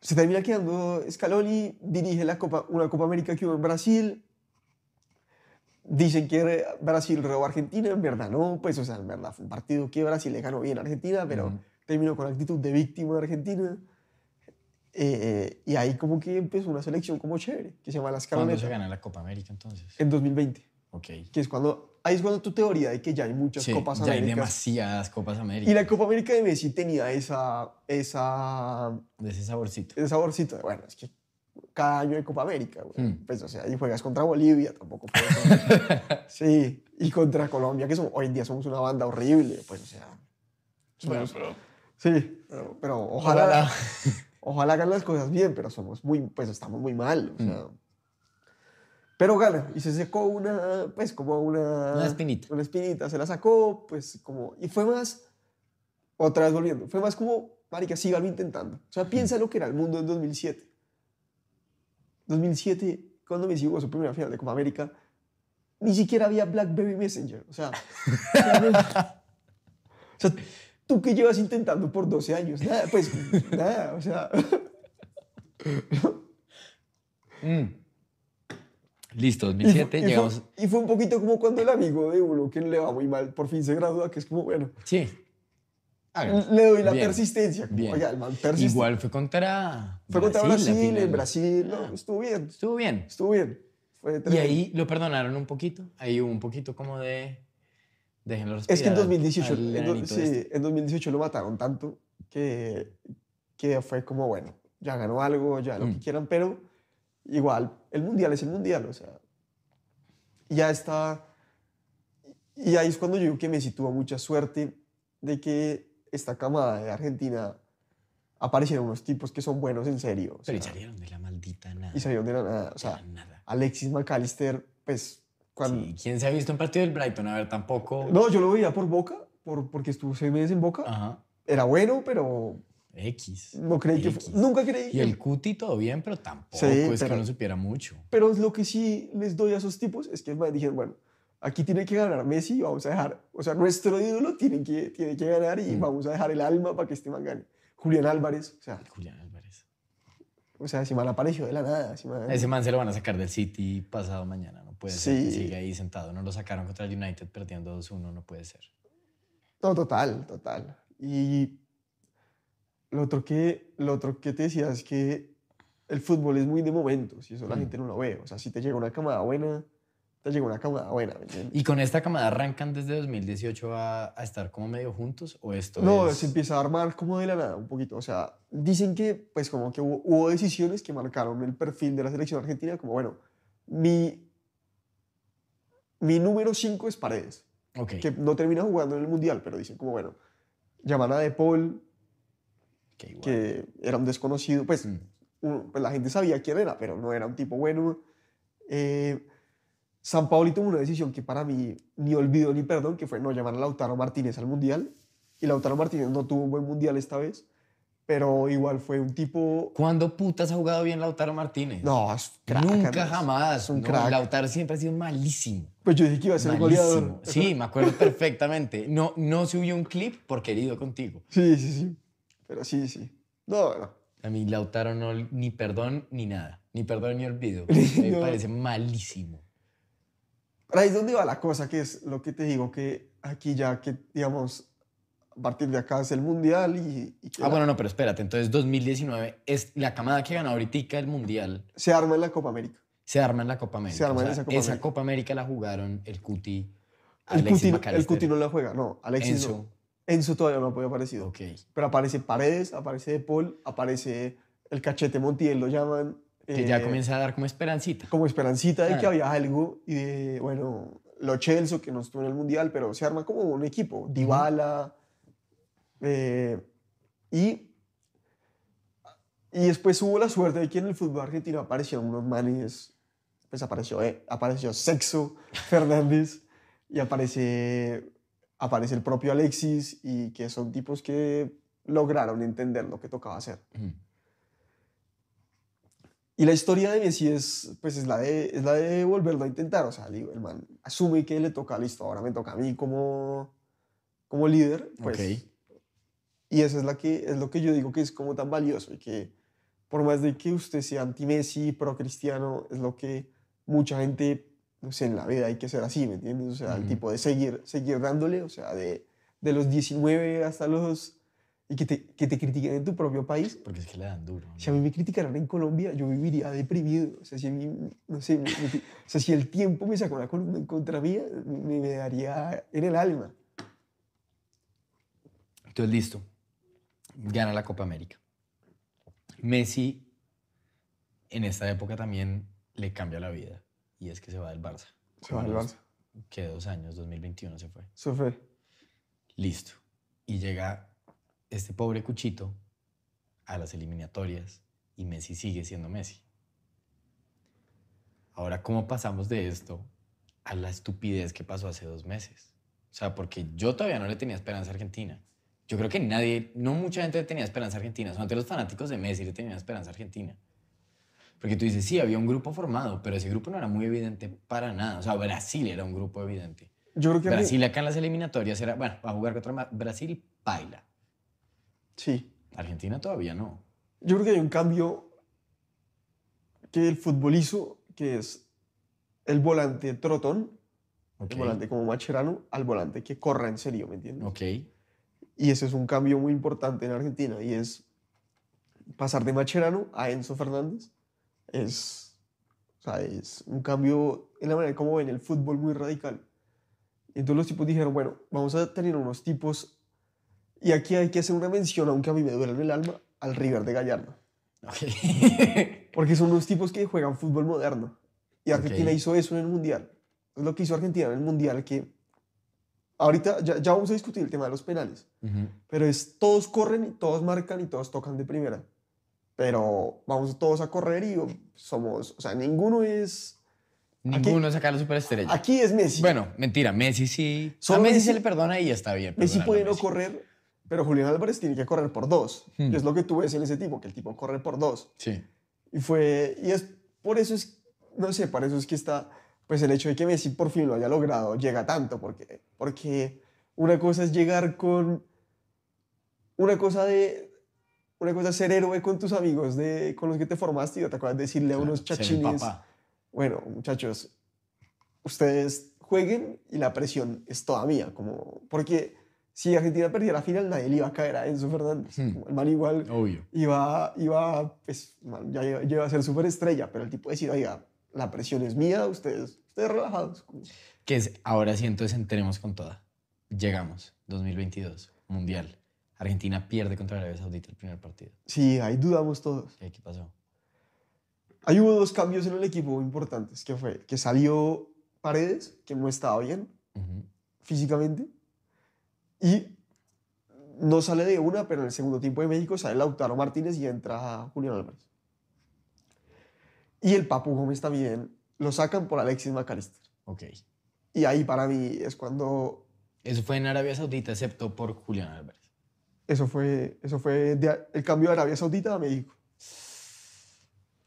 Se termina quedando Scaloni, dirige la Copa, una Copa América que hubo en Brasil. Dicen que Brasil robó a Argentina, en verdad no, pues, o sea, en verdad fue un partido que Brasil le ganó bien a Argentina, pero terminó con actitud de víctima de Argentina. Eh, y ahí como que empezó una selección como chévere, que se llama la ¿Cuándo se gana la Copa América entonces? en 2020, Ok. que es cuando, ahí es cuando tu teoría de que ya hay muchas Sí, Copas ya hay Américas. demasiadas Copas América. Y la Copa América de Messi tenía esa, esa, De ese saborcito. ese saborcito. de, Bueno, es que cada año hay Copa América, güey. Mm. Pues, o sea, y juegas contra Bolivia, tampoco puedes. sí, y contra Colombia, que son- hoy en día somos una banda horrible, pues, o sea. somos- sí, pero, pero ojalá, Ojalá. ojalá hagan las cosas bien, pero somos muy, pues estamos muy mal, o Mm. sea. Pero gana, y se secó una, pues como una... Una espinita. Una espinita, se la sacó, pues como... Y fue más, otra vez volviendo, fue más como, marica, síganlo intentando. O sea, piensa lo que era el mundo en 2007. 2007, cuando Messi jugó su primera final de Copa América, ni siquiera había BlackBerry Messenger. O sea, o sea, tú que llevas intentando por 12 años, nada, pues nada, o sea, Mm. Listo, y, 2007, fue- y llegamos. Fue, y fue un poquito como cuando el amigo de uno que le va muy mal por fin se gradúa, que es como, bueno, Sí. Le doy la Bien, persistencia. Como, bien. Oiga, el man persiste. Igual fue contra. Fue contra la Brasil, en Brasil, no, estuvo bien, Estuvo bien. estuvo bien. Fue Y ahí lo perdonaron un poquito. Ahí hubo un poquito como de. Déjenlo respirar. Es que en 2018, al en, do- enanito sí, este. en 2018 lo mataron tanto que, que fue como, bueno, ya ganó algo, ya lo Mm. que quieran, pero igual, el mundial es el mundial, o sea, ya está. Y ahí es cuando yo digo que Messi tuvo mucha suerte de que esta camada de Argentina aparecieron unos tipos que son buenos en serio. o Pero y sea, salieron de la maldita nada. y salieron de la nada. O sea, nada. Alexis McAllister, pues, cuando. Sí, ¿Quién se ha visto un partido del Brighton? A ver, tampoco. No, yo lo veía por Boca, por, porque estuvo seis meses en Boca. Ajá. Era bueno, pero X. no creí que. X. fu- Nunca creí Y que. el Cuti todo bien, pero tampoco Sí, es que pero- no supiera mucho. Pero lo que sí les doy a esos tipos es que me dijeron, bueno, aquí tiene que ganar Messi, vamos a dejar. O sea, nuestro ídolo tiene que, tiene que ganar y Mm. vamos a dejar el alma para que este man gane. Julián Álvarez, o sea, Julián Álvarez. o sea, ese man apareció de la nada. man- A ese man se lo van a sacar del City pasado mañana. Puede ser que Sí. siga ahí sentado. No lo sacaron contra el United perdiendo 2-1. No puede ser. No, total, total. Y lo otro que, lo otro que te decía es que el fútbol es muy de momentos y eso la Mm. gente no lo ve. O sea, si te llega una camada buena, te llega una camada buena, ¿me? ¿Y con esta camada arrancan desde 2018 a, a estar como medio juntos? ¿O esto No, es...? se empieza a armar como de la nada un poquito. O sea, dicen que, pues, como que hubo, hubo decisiones que marcaron el perfil de la selección argentina, como, bueno, mi, mi número 5 es Paredes, Ok. que no termina jugando en el Mundial, pero dicen como, bueno, llaman a De Paul, que igual. que era un desconocido, pues, Mm. un- pues, la gente sabía quién era, pero no era un tipo bueno. Eh, San Paoli tomó una decisión que para mí ni olvido ni perdón, que fue no llamar a Lautaro Martínez al Mundial. Y Lautaro Martínez no tuvo un buen Mundial esta vez, pero igual fue un tipo... ¿Cuándo putas ha jugado bien Lautaro Martínez? No, es crack, Nunca Andrés. jamás. Es un No, crack. Lautaro siempre ha sido malísimo. Pues yo dije que iba a ser Malísimo. goleador. Sí, me acuerdo perfectamente. No, no subió un clip por querido contigo. Sí, sí, sí. Pero sí, sí. No, no. A mí Lautaro no, ni perdón ni nada. Ni perdón ni olvido. Me No. parece malísimo. Pero ahí es donde va la cosa, que es lo que te digo, que aquí ya que, digamos, a partir de acá es el Mundial y, Ah, la- bueno, no, pero espérate. Entonces, 2019 es la camada que ganó ahorita el Mundial. se arma en la Copa América. Se arma en la Copa América. Se arma en O sea, esa Copa esa América. Copa América la jugaron el Cuti, El Alexis Cuti, el Cuti no la juega, no, Alexis Enzo. no. Enzo todavía no ha aparecido. Ok. Pero aparece Paredes, aparece De Paul, aparece el cachete Montiel, lo llaman. Que ya eh, comienza a dar como esperancita. Como esperancita de que Ah. había algo y de, bueno, lo Chelsea que no estuvo en el Mundial, pero se arma como un equipo. Dybala. Eh, y, y después hubo la suerte de que en el fútbol argentino aparecieron unos manes. Pues apareció, eh, apareció Sexo Fernández y aparece, aparece el propio Alexis y que son tipos que lograron entender lo que tocaba hacer. Ujú. Y la historia de Messi es, pues, es, la de, es la de volverlo a intentar. O sea, digo, el man asume que le toca, listo, ahora me toca a mí como, como líder. Pues. Y eso es, la que, es lo que yo digo que es como tan valioso y que por más de que usted sea anti-Messi, pro-cristiano, es lo que mucha gente, no sé, en la vida hay que ser así, ¿me entiendes? O sea, el Ujú. tipo de seguir, seguir dándole, o sea, de, de los 19 hasta los... y que te, que te critiquen en tu propio país. Porque es que le dan duro. ¿no? Si a mí me criticaran en Colombia, yo viviría deprimido. O sea, si, a mí, no sé, me- me- o sea, si el tiempo me saca una columna en contra mía, me, me daría en el alma. Entonces, listo. Gana la Copa América. Messi, en esta época también le cambia la vida. Y es que se va del Barça. Se va del Barça. Que dos años, 2021 se fue. Eso fue. Listo. Y llega este pobre Cuchito a las eliminatorias y Messi sigue siendo Messi. Ahora, ¿cómo pasamos de esto a la estupidez que pasó hace dos meses? O sea, porque yo todavía no le tenía esperanza a Argentina. Yo creo que nadie, no mucha gente tenía esperanza Argentina. Solamente los fanáticos de Messi le tenían esperanza Argentina. Porque tú dices, sí, había un grupo formado, pero ese grupo no era muy evidente para nada. O sea, Brasil era un grupo evidente. Yo creo que... Brasil acá en las eliminatorias era, bueno, va a jugar contra Brasil, baila. Sí. Argentina todavía no. Yo creo que hay un cambio que el fútbol hizo, que es el volante trotón, Ok. el volante como Macherano, al volante que corra en serio, ¿me entiendes? Ok. Y ese es un cambio muy importante en Argentina y es pasar de Macherano a Enzo Fernández. Es, o sea, es un cambio en la manera como ven el fútbol muy radical. Y entonces los tipos dijeron, bueno, vamos a tener unos tipos, y aquí hay que hacer una mención, aunque a mí me duele en el alma, al River de Gallardo. Porque son unos tipos que juegan fútbol moderno. Y Argentina hizo eso en el Mundial. Es lo que hizo Argentina en el Mundial, que ahorita ya, ya vamos a discutir el tema de los penales. Ujú. Pero es todos corren y todos marcan y todos tocan de primera. Pero vamos todos a correr y somos, o sea, ninguno es... Ninguno saca la superestrella. Aquí es Messi. Bueno, mentira, Messi sí. Solo a Messi, Messi- se le perdona y está bien. Messi puede no Messi. correr, pero Julián Álvarez tiene que correr por dos. Hmm. que es lo que tú ves en ese tipo, que el tipo corre por dos. Sí. Y fue, y es por eso es, no sé, por eso es que está, pues el hecho de que Messi por fin lo haya logrado llega tanto, porque, porque una cosa es llegar con, una cosa de, una cosa es ser héroe con tus amigos, de, con los que te formaste y otra cosa es decirle a unos chachines, bueno, muchachos, ustedes jueguen y la presión es toda mía, como, porque si Argentina perdía la final nadie le iba a caer a Enzo Fernández, Hmm. El man igual Obvio. iba, iba, pues, man, ya ya iba a ser superestrella, pero el tipo decía, oiga, la presión es mía, ustedes, ustedes relajados. Que es, ahora sí, entonces entremos con toda. Llegamos, 2022, Mundial. Argentina pierde contra Arabia Saudita el primer partido. Sí, ahí dudamos todos. ¿Qué, qué pasó? Ahí hubo dos cambios en el equipo importantes, que fue que salió Paredes, que no estaba bien Ujú. físicamente, y no sale de una, pero en el segundo tiempo de México sale Lautaro Martínez y entra Julián Álvarez. Y el Papu Gómez también lo sacan por Alexis McAllister. Ok. Y ahí para mí es cuando Eso fue en Arabia Saudita, excepto por Julián Álvarez. Eso fue, eso fue de- el cambio de Arabia Saudita a México.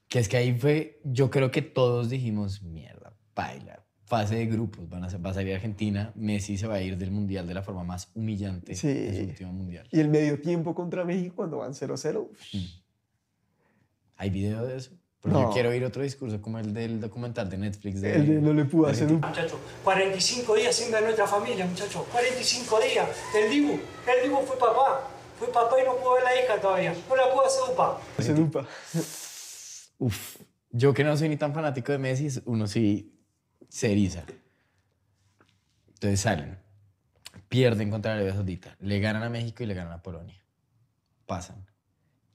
Que es que ahí fue, yo creo que todos dijimos, mierda, baila, fase de grupos, van a, va a salir Argentina, Messi se va a ir del Mundial de la forma más humillante Sí. en su último Mundial. Y el medio tiempo contra México, cuando van 0-0, ¿Hay video de eso? Porque yo No. quiero oír otro discurso como el del documental de Netflix. De, El de no le pudo de hacer un... Muchachos, 45 días sin ver nuestra familia, muchachos. 45 días. El Dibu, el Dibu fue papá. Fue papá y no pudo ver la hija todavía. No la pudo hacer upa. hacer un pa- Uf, yo que no soy ni tan fanático de Messi, uno sí se eriza. Entonces salen, pierden contra Arabia Saudita, le ganan a México y le ganan a Polonia. Pasan.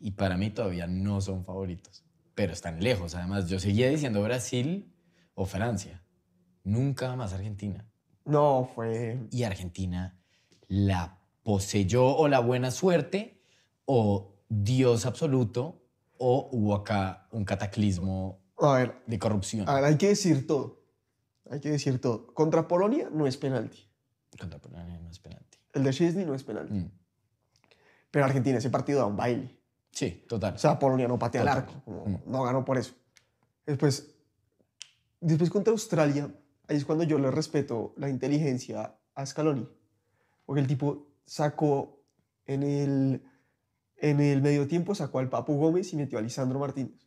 Y para mí todavía no son favoritos, pero están lejos. Además, yo seguía diciendo Brasil o Francia, nunca más Argentina. No, fue... Y Argentina la poseyó o la buena suerte o Dios absoluto o hubo acá un cataclismo A ver, de corrupción. a ver, hay que decir todo. Hay que decir todo. Contra Polonia no es penalti. Contra Polonia no es penalti. El de Chesney no es penalti. Mm. Pero Argentina ese partido da un baile. Sí, total. O sea, Polonia no patea Total. arco. Mm. No ganó por eso. Después, después contra Australia, ahí es cuando yo le respeto la inteligencia a Scaloni. Porque el tipo sacó en el, en el medio tiempo, sacó al Papu Gómez y metió a Lisandro Martínez.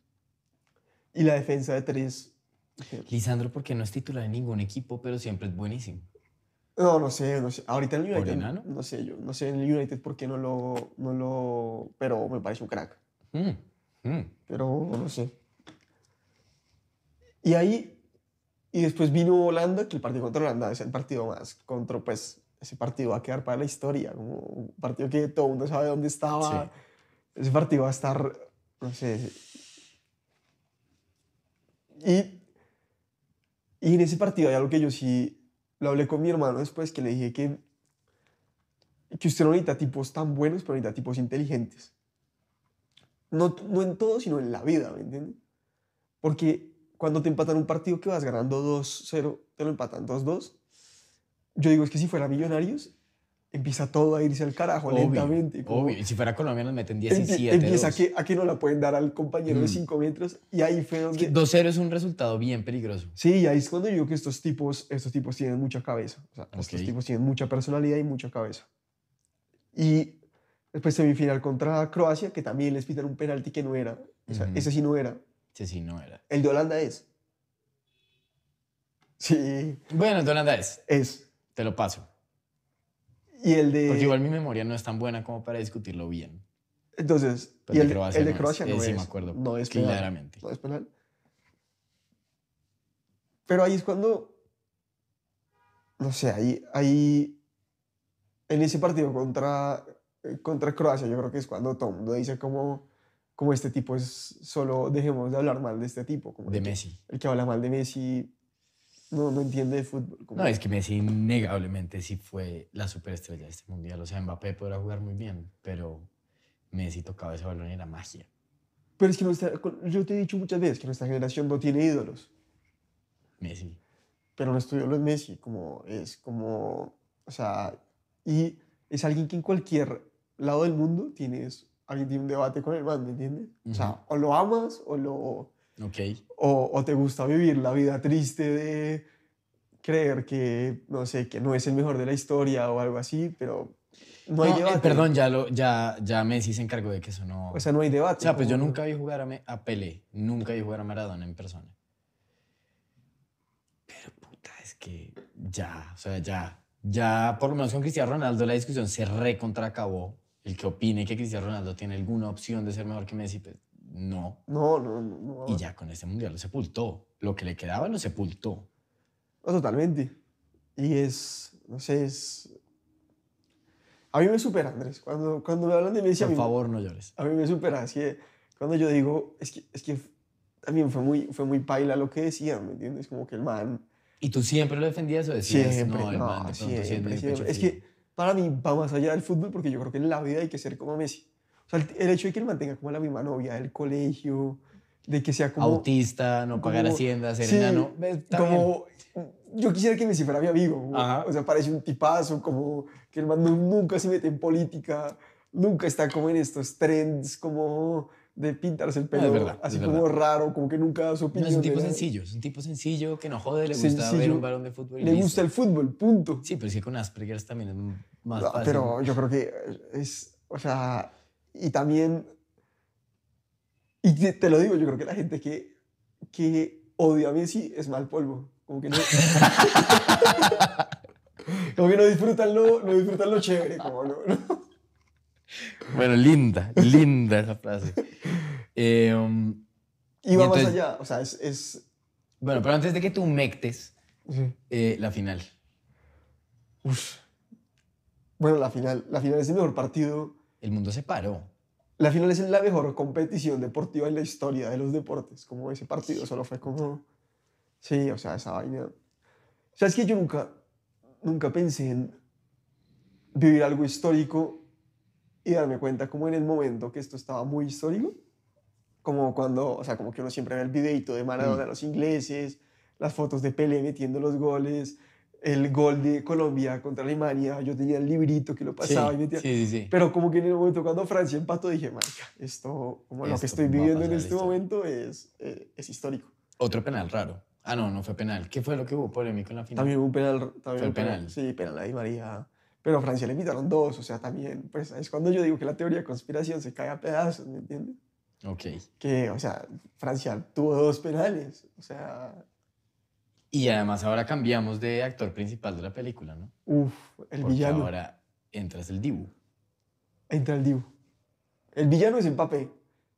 Y la defensa de tres... Lisandro, porque no es titular en ningún equipo, pero siempre es buenísimo. No, no sé, no sé. Ahorita en el ¿Por United, no sé yo, no sé en el United por qué no lo, no lo, pero me parece un crack. Mm, mm. pero no sé. Y ahí, y después vino Holanda, que el partido contra Holanda es el partido más contra, pues, ese partido va a quedar para la historia, como un partido que todo el mundo sabe dónde estaba. Sí. Ese partido va a estar, no sé. Y, y en ese partido hay algo que yo sí lo hablé con mi hermano después, que le dije que, que usted no necesita tipos tan buenos, pero necesita tipos inteligentes. No, no en todo, sino en la vida, ¿me? Porque cuando te empatan un partido que vas ganando 2-0, te lo empatan 2-2. Yo digo, es que si fuera Millonarios, empieza todo a irse al carajo Obvio, lentamente. como- obvio. Y si fuera Colombia nos meten empie- 17. empieza que, a que no la pueden dar al compañero de Mm. 5 metros y ahí fue Es que donde... 2-0 es un resultado bien peligroso. Sí, y ahí es cuando yo digo que estos tipos, estos tipos tienen mucha cabeza. O sea, estos Ok. tipos tienen mucha personalidad y mucha cabeza. Y después semifinal contra Croacia, que también les pitan un penalti que no era. O sea, Ujú. ese sí no era. Sí, sí, no era. El de Holanda es. Sí, Bueno, de Holanda es. es. Te lo paso. Y el de... Porque igual mi memoria no es tan buena como para discutirlo bien. Entonces, Pero y el, de no es. Croacia no es. sí me acuerdo No es penal. claramente. No es penal. Pero ahí es cuando, no sé, ahí, ahí en ese partido contra, contra Croacia, yo creo que es cuando todo el mundo dice como, como este tipo es solo, dejemos de hablar mal de este tipo. Como De el Messi. El que habla mal de Messi no, no entiende de fútbol. como- No, es que Messi innegablemente sí fue la superestrella de este mundial. O sea, Mbappé podrá jugar muy bien, pero Messi tocaba ese balón y era magia. Pero es que nuestra, yo te he dicho muchas veces que nuestra generación no tiene ídolos. Messi. pero nuestro ídolo es Messi, como es como, o sea, y es alguien que en cualquier lado del mundo tienes, alguien tiene un debate con el man, ¿me entiendes? O sea, o lo amas o, lo, Ok. o, o te gusta vivir la vida triste de creer que, no sé, que no es el mejor de la historia o algo así, pero no hay No, eh, debate. perdón, ya, lo, ya, ya Messi se encargó de que eso no... O sea, no hay debate. O sea, pues yo nunca vi jugar a, Me- a Pelé, nunca vi jugar a Maradona en persona. Pero puta, es que ya, o sea, ya, ya, por lo menos con Cristiano Ronaldo la discusión se recontracabó. El que opine que Cristiano Ronaldo tiene alguna opción de ser mejor que Messi, pues no. No, no, no. no. Y ya con este mundial lo sepultó. Lo que le quedaba lo sepultó. No, totalmente. Y es, no sé, es... A mí me supera, Andrés. Cuando, cuando me hablan de Messi, a Por mí, favor, no llores. a mí me supera. Así que cuando yo digo, es que, es que también fue muy, fue muy paila lo que decían, ¿me entiendes? Como que el man... ¿Y tú siempre lo defendías o decías, Siempre, no, el no, man de pronto siempre, siempre. Es frío"? que para mí va más allá del fútbol porque yo creo que en la vida hay que ser como Messi. O sea, el, el hecho de que él mantenga como la misma novia del colegio, de que sea como... Autista, no pagar como- hacienda, ser sí, enano. Está bien. como yo quisiera que Messi fuera mi amigo como- Ajá. o sea parece un tipazo como que el man nu- nunca se mete en política nunca está como en estos trends como de pintarse el No, es pelo verdad, así como raro como que nunca da su No, opinión es un tipo sencillo, es un tipo sencillo que no jode, le gusta ver Sencillo. un balón de fútbol. y le listo. gusta el fútbol punto Sí, pero es que con Asperger también es más No, fácil. pero yo creo que es o sea y también Y te, te lo digo, yo creo que la gente que, que odia a Messi es mal polvo. Como que no, como que no disfrutan lo, no disfrutan lo chévere. Como no, no. Bueno, linda, linda esa frase. Eh, um, Y va más allá. O sea, es... es bueno, pero antes de que tú mectes sí. eh, la final. Uf. Bueno, la final, la final es el mejor partido. El mundo se paró. La final es la mejor competición deportiva en la historia de los deportes. Como ese partido solo fue como... Sí, o sea, esa vaina... O sea, es que yo nunca, nunca pensé en vivir algo histórico y darme cuenta como en el momento que esto estaba muy histórico. Como cuando, o sea, como que uno siempre ve el videito de Maradona a los ingleses, las fotos de Pelé metiendo los goles, el gol de Colombia contra Alemania. Yo tenía el librito que lo pasaba y sí, metía... sí, sí. Pero como que en el momento cuando Francia empató dije, marica, esto, como lo Esto que estoy viviendo en este historia". momento es, eh, es histórico. Otro penal raro. Ah, no, no fue penal. ¿Qué fue lo que hubo polémico en la final? También hubo un penal. También Fue un penal. Sí, penal a Di María. Pero a Francia le invitaron dos, o sea, también, pues es cuando yo digo que la teoría de conspiración se cae a pedazos, ¿me entiendes? Ok. Que, o sea, Francia tuvo dos penales, o sea, Y además ahora cambiamos de actor principal de la película, ¿no? uff, el Porque villano. ahora entras el Dibu. Entra el Dibu. El villano es Mbappé,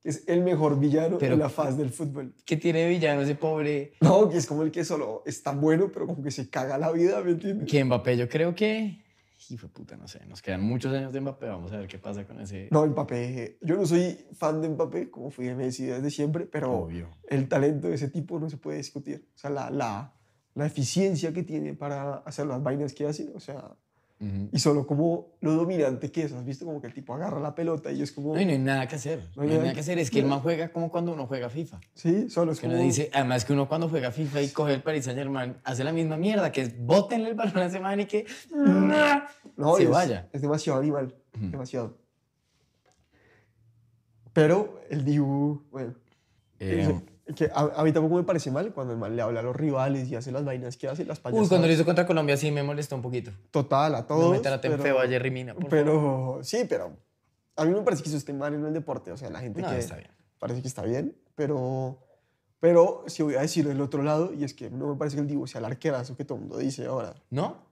que es el mejor villano Pero- en la faz del fútbol. ¿Qué tiene de villano ese pobre? No, que es como el que solo es tan bueno, pero como que se caga la vida, ¿me entiendes? Que Mbappé yo creo que... Hijo de puta, no sé. Nos quedan muchos años de Mbappé. Vamos a ver qué pasa con ese... No, Mbappé, yo no soy fan de Mbappé, como fui de Messi desde siempre, pero Obvio. el talento de ese tipo no se puede discutir. O sea, la, la, la eficiencia que tiene para hacer las vainas que hace, o sea, Ujú. y solo como lo dominante que es. ¿Has visto como que el tipo agarra la pelota y es como... No, y no hay nada que hacer. No hay nada que hacer. Es que el man juega como cuando uno juega FIFA. Sí, solo es Que como... uno dice, además que uno cuando juega FIFA y coge el Paris Saint Germain, hace la misma mierda, que es bótenle el balón a ese man y que no, se es, vaya. Es demasiado animal, Ujú. demasiado. Pero el Dibu, bueno, Eh, que a, a mí tampoco me parece mal cuando el man le habla a los rivales y hace las vainas que hace, las payasadas. uy, cuando lo hizo contra Colombia sí me molestó un poquito. Total, a todos. No me traten pero- feo a Jerry Mina, por favor. Pero sí, pero a mí me parece que eso esté mal en el deporte. O sea, la gente No, que está bien. parece que está bien, pero, pero si voy a decirlo del otro lado, y es que no me parece que el Dibu sea el arquerazo que todo el mundo dice ahora. ¿No?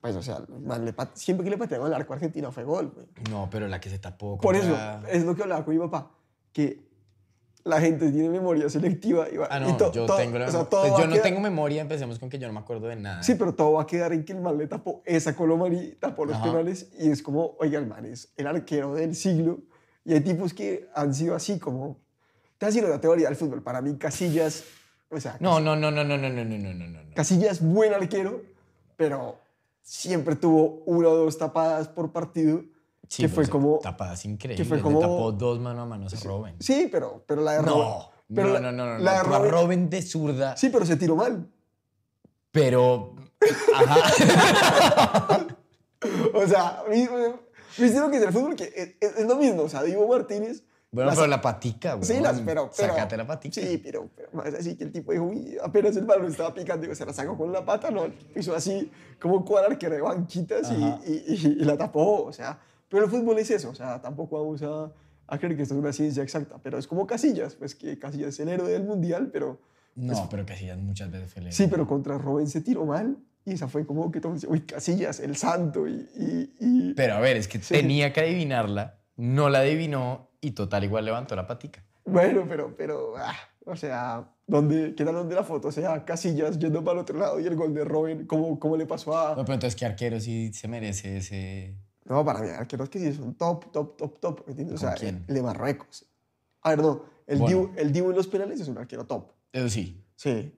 Pues, o sea, el man le siempre que le patearon al arco a Argentina fue gol. güey. No, pero la que se tapó Por eso, es lo que hablaba con mi papá, que la gente tiene memoria selectiva. Y, va- Ah, y no, to- yo to- tengo la o sea, todo Pues yo no quedar- tengo memoria, empecemos con que yo no me acuerdo de nada. Sí, pero todo va a quedar en que el man le tapó esa Colomani, tapó los Ajá. penales y es como, oiga, el man es el arquero del siglo. Y hay tipos que han sido así como... Te sido la teoría del fútbol. Para mí, Casillas, o sea, No, no, no, no, no, no, no, no, no, no, no. Casillas buen arquero, pero siempre tuvo una o dos tapadas por partido. Sí, que fue como... Tapadas increíbles. fue le como- tapó dos mano a mano a Robin. Sí, pero, pero la de Robben- No, pero no, la- no, no, no. la no, pero a Robben- Robin de zurda. Sí, pero se tiró mal. Pero. Ajá. O sea, ¿viste lo que es el fútbol? Que es, es- lo mismo. O sea, Diego Martínez... Bueno, las- pero la patica, güey. Sí, las, pero, pero... Sácate la patica. Sí, pero, pero más así que el tipo dijo, uy, apenas el balón estaba picando, digo, se la sacó con la pata, no, hizo así como cual arquero de banquitas y, y, y- y la tapó, o sea, pero el fútbol es eso, o sea, tampoco vamos a, a creer que esto es una ciencia exacta, pero es como Casillas, pues que Casillas es el héroe del mundial, pero No, pero Casillas muchas veces fue el sí, pero contra Robben se tiró mal y esa fue como que todo, el mundo decía, uy, Casillas, el santo y... y- y- Pero a ver, es que Sí. tenía que adivinarla, no la adivinó y total igual levantó la patica. Bueno, pero, pero, ah, o sea, ¿dónde, ¿qué tal donde la foto? O sea, Casillas yendo para el otro lado y el gol de Robben, ¿cómo, cómo le pasó a...? No, pero entonces, ¿qué arquero sí se merece ese...? No, para mí, arqueros que sí son top, top, top, top. ¿entiendes? O ¿Con sea, quién? el de Marruecos. A ver, no, el, Bueno. Dibu, el Dibu en los penales es un arquero top. Eso sí. Sí.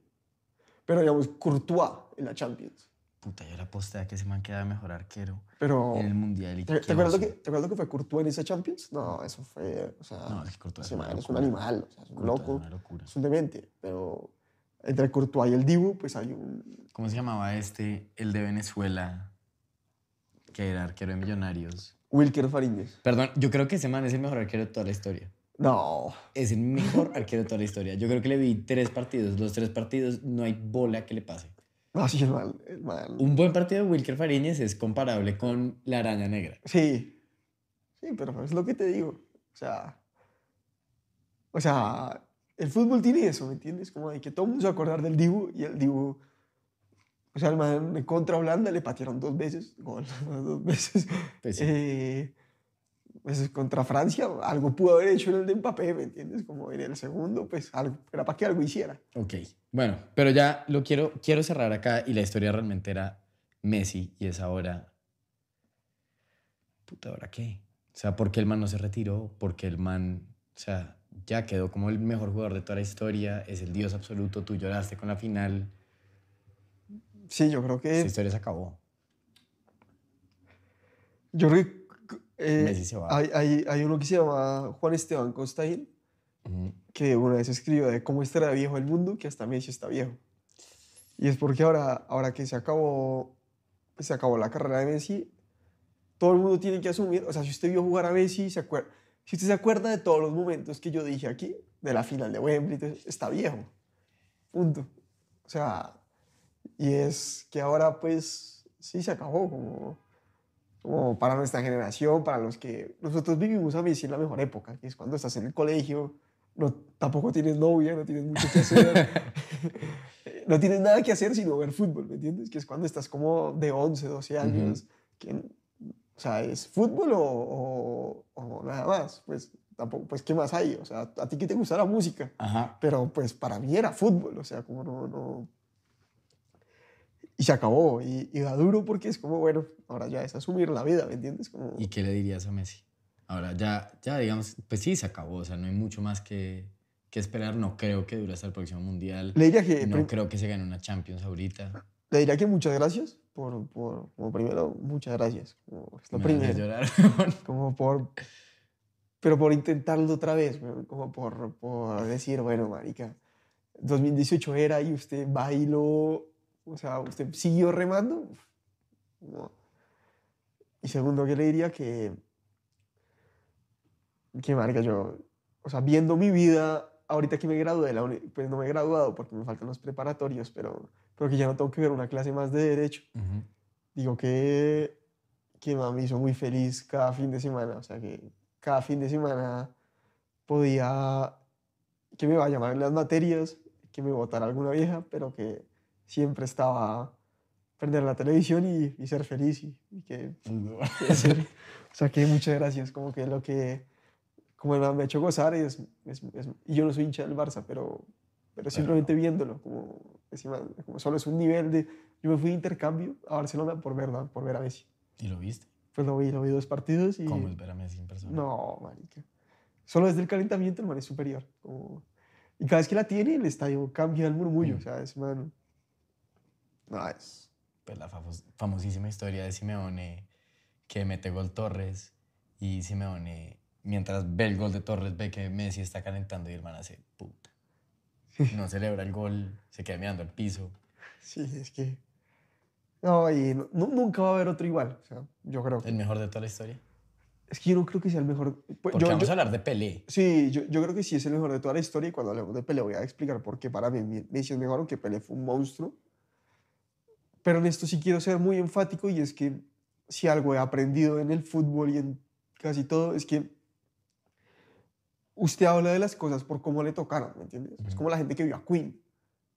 Pero digamos, Courtois en la Champions. Puta, yo la aposté a que ese man quedaba mejor arquero Pero. en el Mundial. y ¿Te, te acuerdas que, ¿Te acuerdas que fue Courtois en esa Champions? No, eso fue. O sea, No, es que Courtois es una es un animal, o sea, es un Courtois loco. es una locura. Es un demente. Pero entre Courtois y el Dibu, pues hay un. ¿Cómo se llamaba este? El de Venezuela, que era arquero de Millonarios. Wilker Fariñez. Perdón, yo creo que ese man es el mejor arquero de toda la historia. No. Es el mejor arquero de toda la historia. Yo creo que le vi tres partidos. Los tres partidos no hay bola que le pase. No, sí, es mal. Es mal. Un buen partido de Wilker Fariñez es comparable con la araña negra. Sí. Sí, pero es lo que te digo. O sea, O sea, el fútbol tiene eso, ¿me entiendes? Como de que todo el mundo se va a acordar del Dibu y el Dibu... O sea, el man contra Holanda le patearon dos veces, gol, dos veces. Pues sí. Eh, pues contra Francia, algo pudo haber hecho en el de Mbappé, ¿me entiendes? Como en el segundo, pues algo, era para que algo hiciera. Ok, bueno, pero ya lo quiero, quiero cerrar acá y la historia realmente era Messi y es ahora... Puta, ¿ahora qué? O sea, ¿por qué el man no se retiró? Porque el man, o sea, ya quedó como el mejor jugador de toda la historia, es el dios absoluto, tú lloraste con la final, Sí, yo creo que... esa historia se acabó. Yo creo que eh, Messi se va. hay, hay, hay uno que se llama Juan Esteban Costaín, Ujú. que una vez escribió de cómo estará viejo el mundo, que hasta Messi está viejo. Y es porque ahora, ahora que se acabó, se acabó la carrera de Messi, todo el mundo tiene que asumir, o sea, si usted vio jugar a Messi, se acuerda, si usted se acuerda de todos los momentos que yo dije aquí, de la final de Wembley, está viejo. Punto. O sea, y es que ahora pues sí se acabó como, como para nuestra generación, para los que nosotros vivimos a Messi en la mejor época, que es cuando estás en el colegio, no, tampoco tienes novia, no tienes mucho que hacer, no tienes nada que hacer sino ver fútbol, ¿me entiendes? Que es cuando estás como de 11, 12 años, que, o sea, ¿es fútbol o, o- o nada más? Pues tampoco, pues ¿qué más hay? O sea, ¿a ti qué te gusta la música? Ajá. Pero pues para mí era fútbol, o sea, como no... no... Y se acabó, y, y da duro porque es como, bueno, ahora ya es asumir la vida, ¿me entiendes? Como, ¿Y qué le dirías a Messi? Ahora ya, ya digamos, pues sí, se acabó, o sea, no hay mucho más que, que esperar, no creo que dure hasta el próximo Mundial, le, diría que, no creo que se gane una Champions ahorita. le diría que muchas gracias, por, por, como primero, muchas gracias, como es lo Me primero, llorar. como por... Pero por intentarlo otra vez, como por, por decir, bueno, marica, 2018 era y usted bailó, o sea, usted siguió remando. no. Y segundo, que le diría que, que marica, yo, o sea, viendo mi vida, ahorita que me gradué, la pues no me he graduado porque me faltan los preparatorios, pero, pero que ya no tengo que ver una clase más de derecho Ujú. digo que, que me hizo muy feliz cada fin de semana. O sea, que cada fin de semana podía, que me iba a llamar en las materias, que me votara alguna vieja, pero que siempre estaba prender la televisión y, y ser feliz y, y que, que ser- o sea, que muchas gracias, como que lo que, como me ha hecho gozar es, es- es- y yo no soy hincha del Barça, pero, pero simplemente viéndolo, como, encima, como solo es un nivel de, yo me fui de intercambio a Barcelona por ver, por ver a Messi. ¿Y lo viste? Pues lo vi, lo vi dos partidos y... ¿Cómo es ver a Messi en persona? No, marica. Solo desde el calentamiento el man es superior. como- Y cada vez que la tiene, el estadio cambia el murmullo. Mm. O sea, es man... Es... Pues la famos- famosísima historia de Simeone que mete gol Torres y Simeone, mientras ve el gol de Torres, ve que Messi está calentando y el man hace puta. No celebra el gol, se queda mirando al piso. Sí, es que... No, y no- nu- nunca va a haber otro igual. O sea, yo creo que... El mejor de toda la historia. Es que yo no creo que sea el mejor... pues, Porque yo- vamos yo- a hablar de Pelé. Sí, yo, yo creo que sí es el mejor de toda la historia y cuando hablemos de Pelé voy a explicar por qué para mí Messi es mejor, aunque Pelé fue un monstruo. Pero en esto sí quiero ser muy enfático y es que si algo he aprendido en el fútbol y en casi todo es que usted habla de las cosas por cómo le tocaron, ¿me entiendes? Es como la gente que vio a Queen,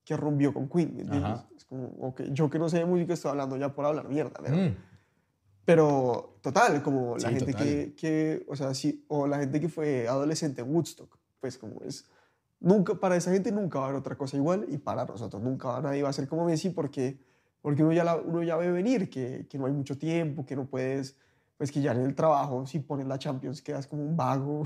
que rompió con Queen, ¿me entiendes? Ajá. Es como, ok, yo que no sé de música estoy hablando ya por hablar mierda, ¿verdad? Mm. Pero total, como la Sí, gente total. que, que, o sea, sí, o la gente que fue adolescente en Woodstock, pues como es, nunca, para esa gente nunca va a haber otra cosa igual y para nosotros nunca va- nadie va a ser como Messi porque, porque uno, ya la- uno ya ve venir que, que no hay mucho tiempo, que no puedes, pues que ya en el trabajo si pones la Champions quedas como un vago,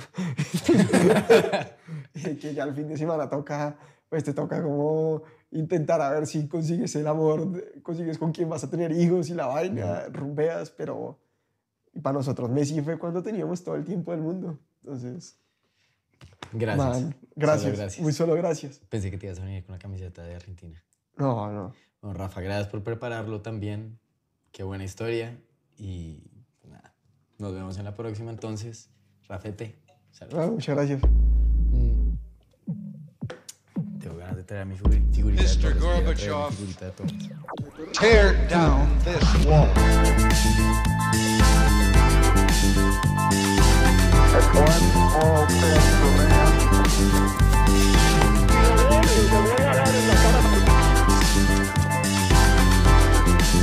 que ya el fin de semana toca, pues te toca como intentar a ver si consigues el amor, consigues con quién vas a tener hijos y la vaina, rumbeas, pero para nosotros Messi fue cuando teníamos todo el tiempo del mundo. Entonces, Gracias. man, Solo gracias, gracias. muy solo gracias. Pensé que te ibas a venir con la camiseta de Argentina. No, no. Bueno, Rafa, gracias por prepararlo también. Qué buena historia. Y pues, nada, nos vemos en la próxima entonces. Rafete, saludos. Ah, muchas gracias. Mm. Tengo ganas de traer a mi figu- figurita Mr. Gorbachev. Tear down this wall. One small step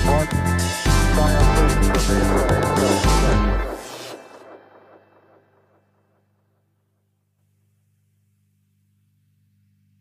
What?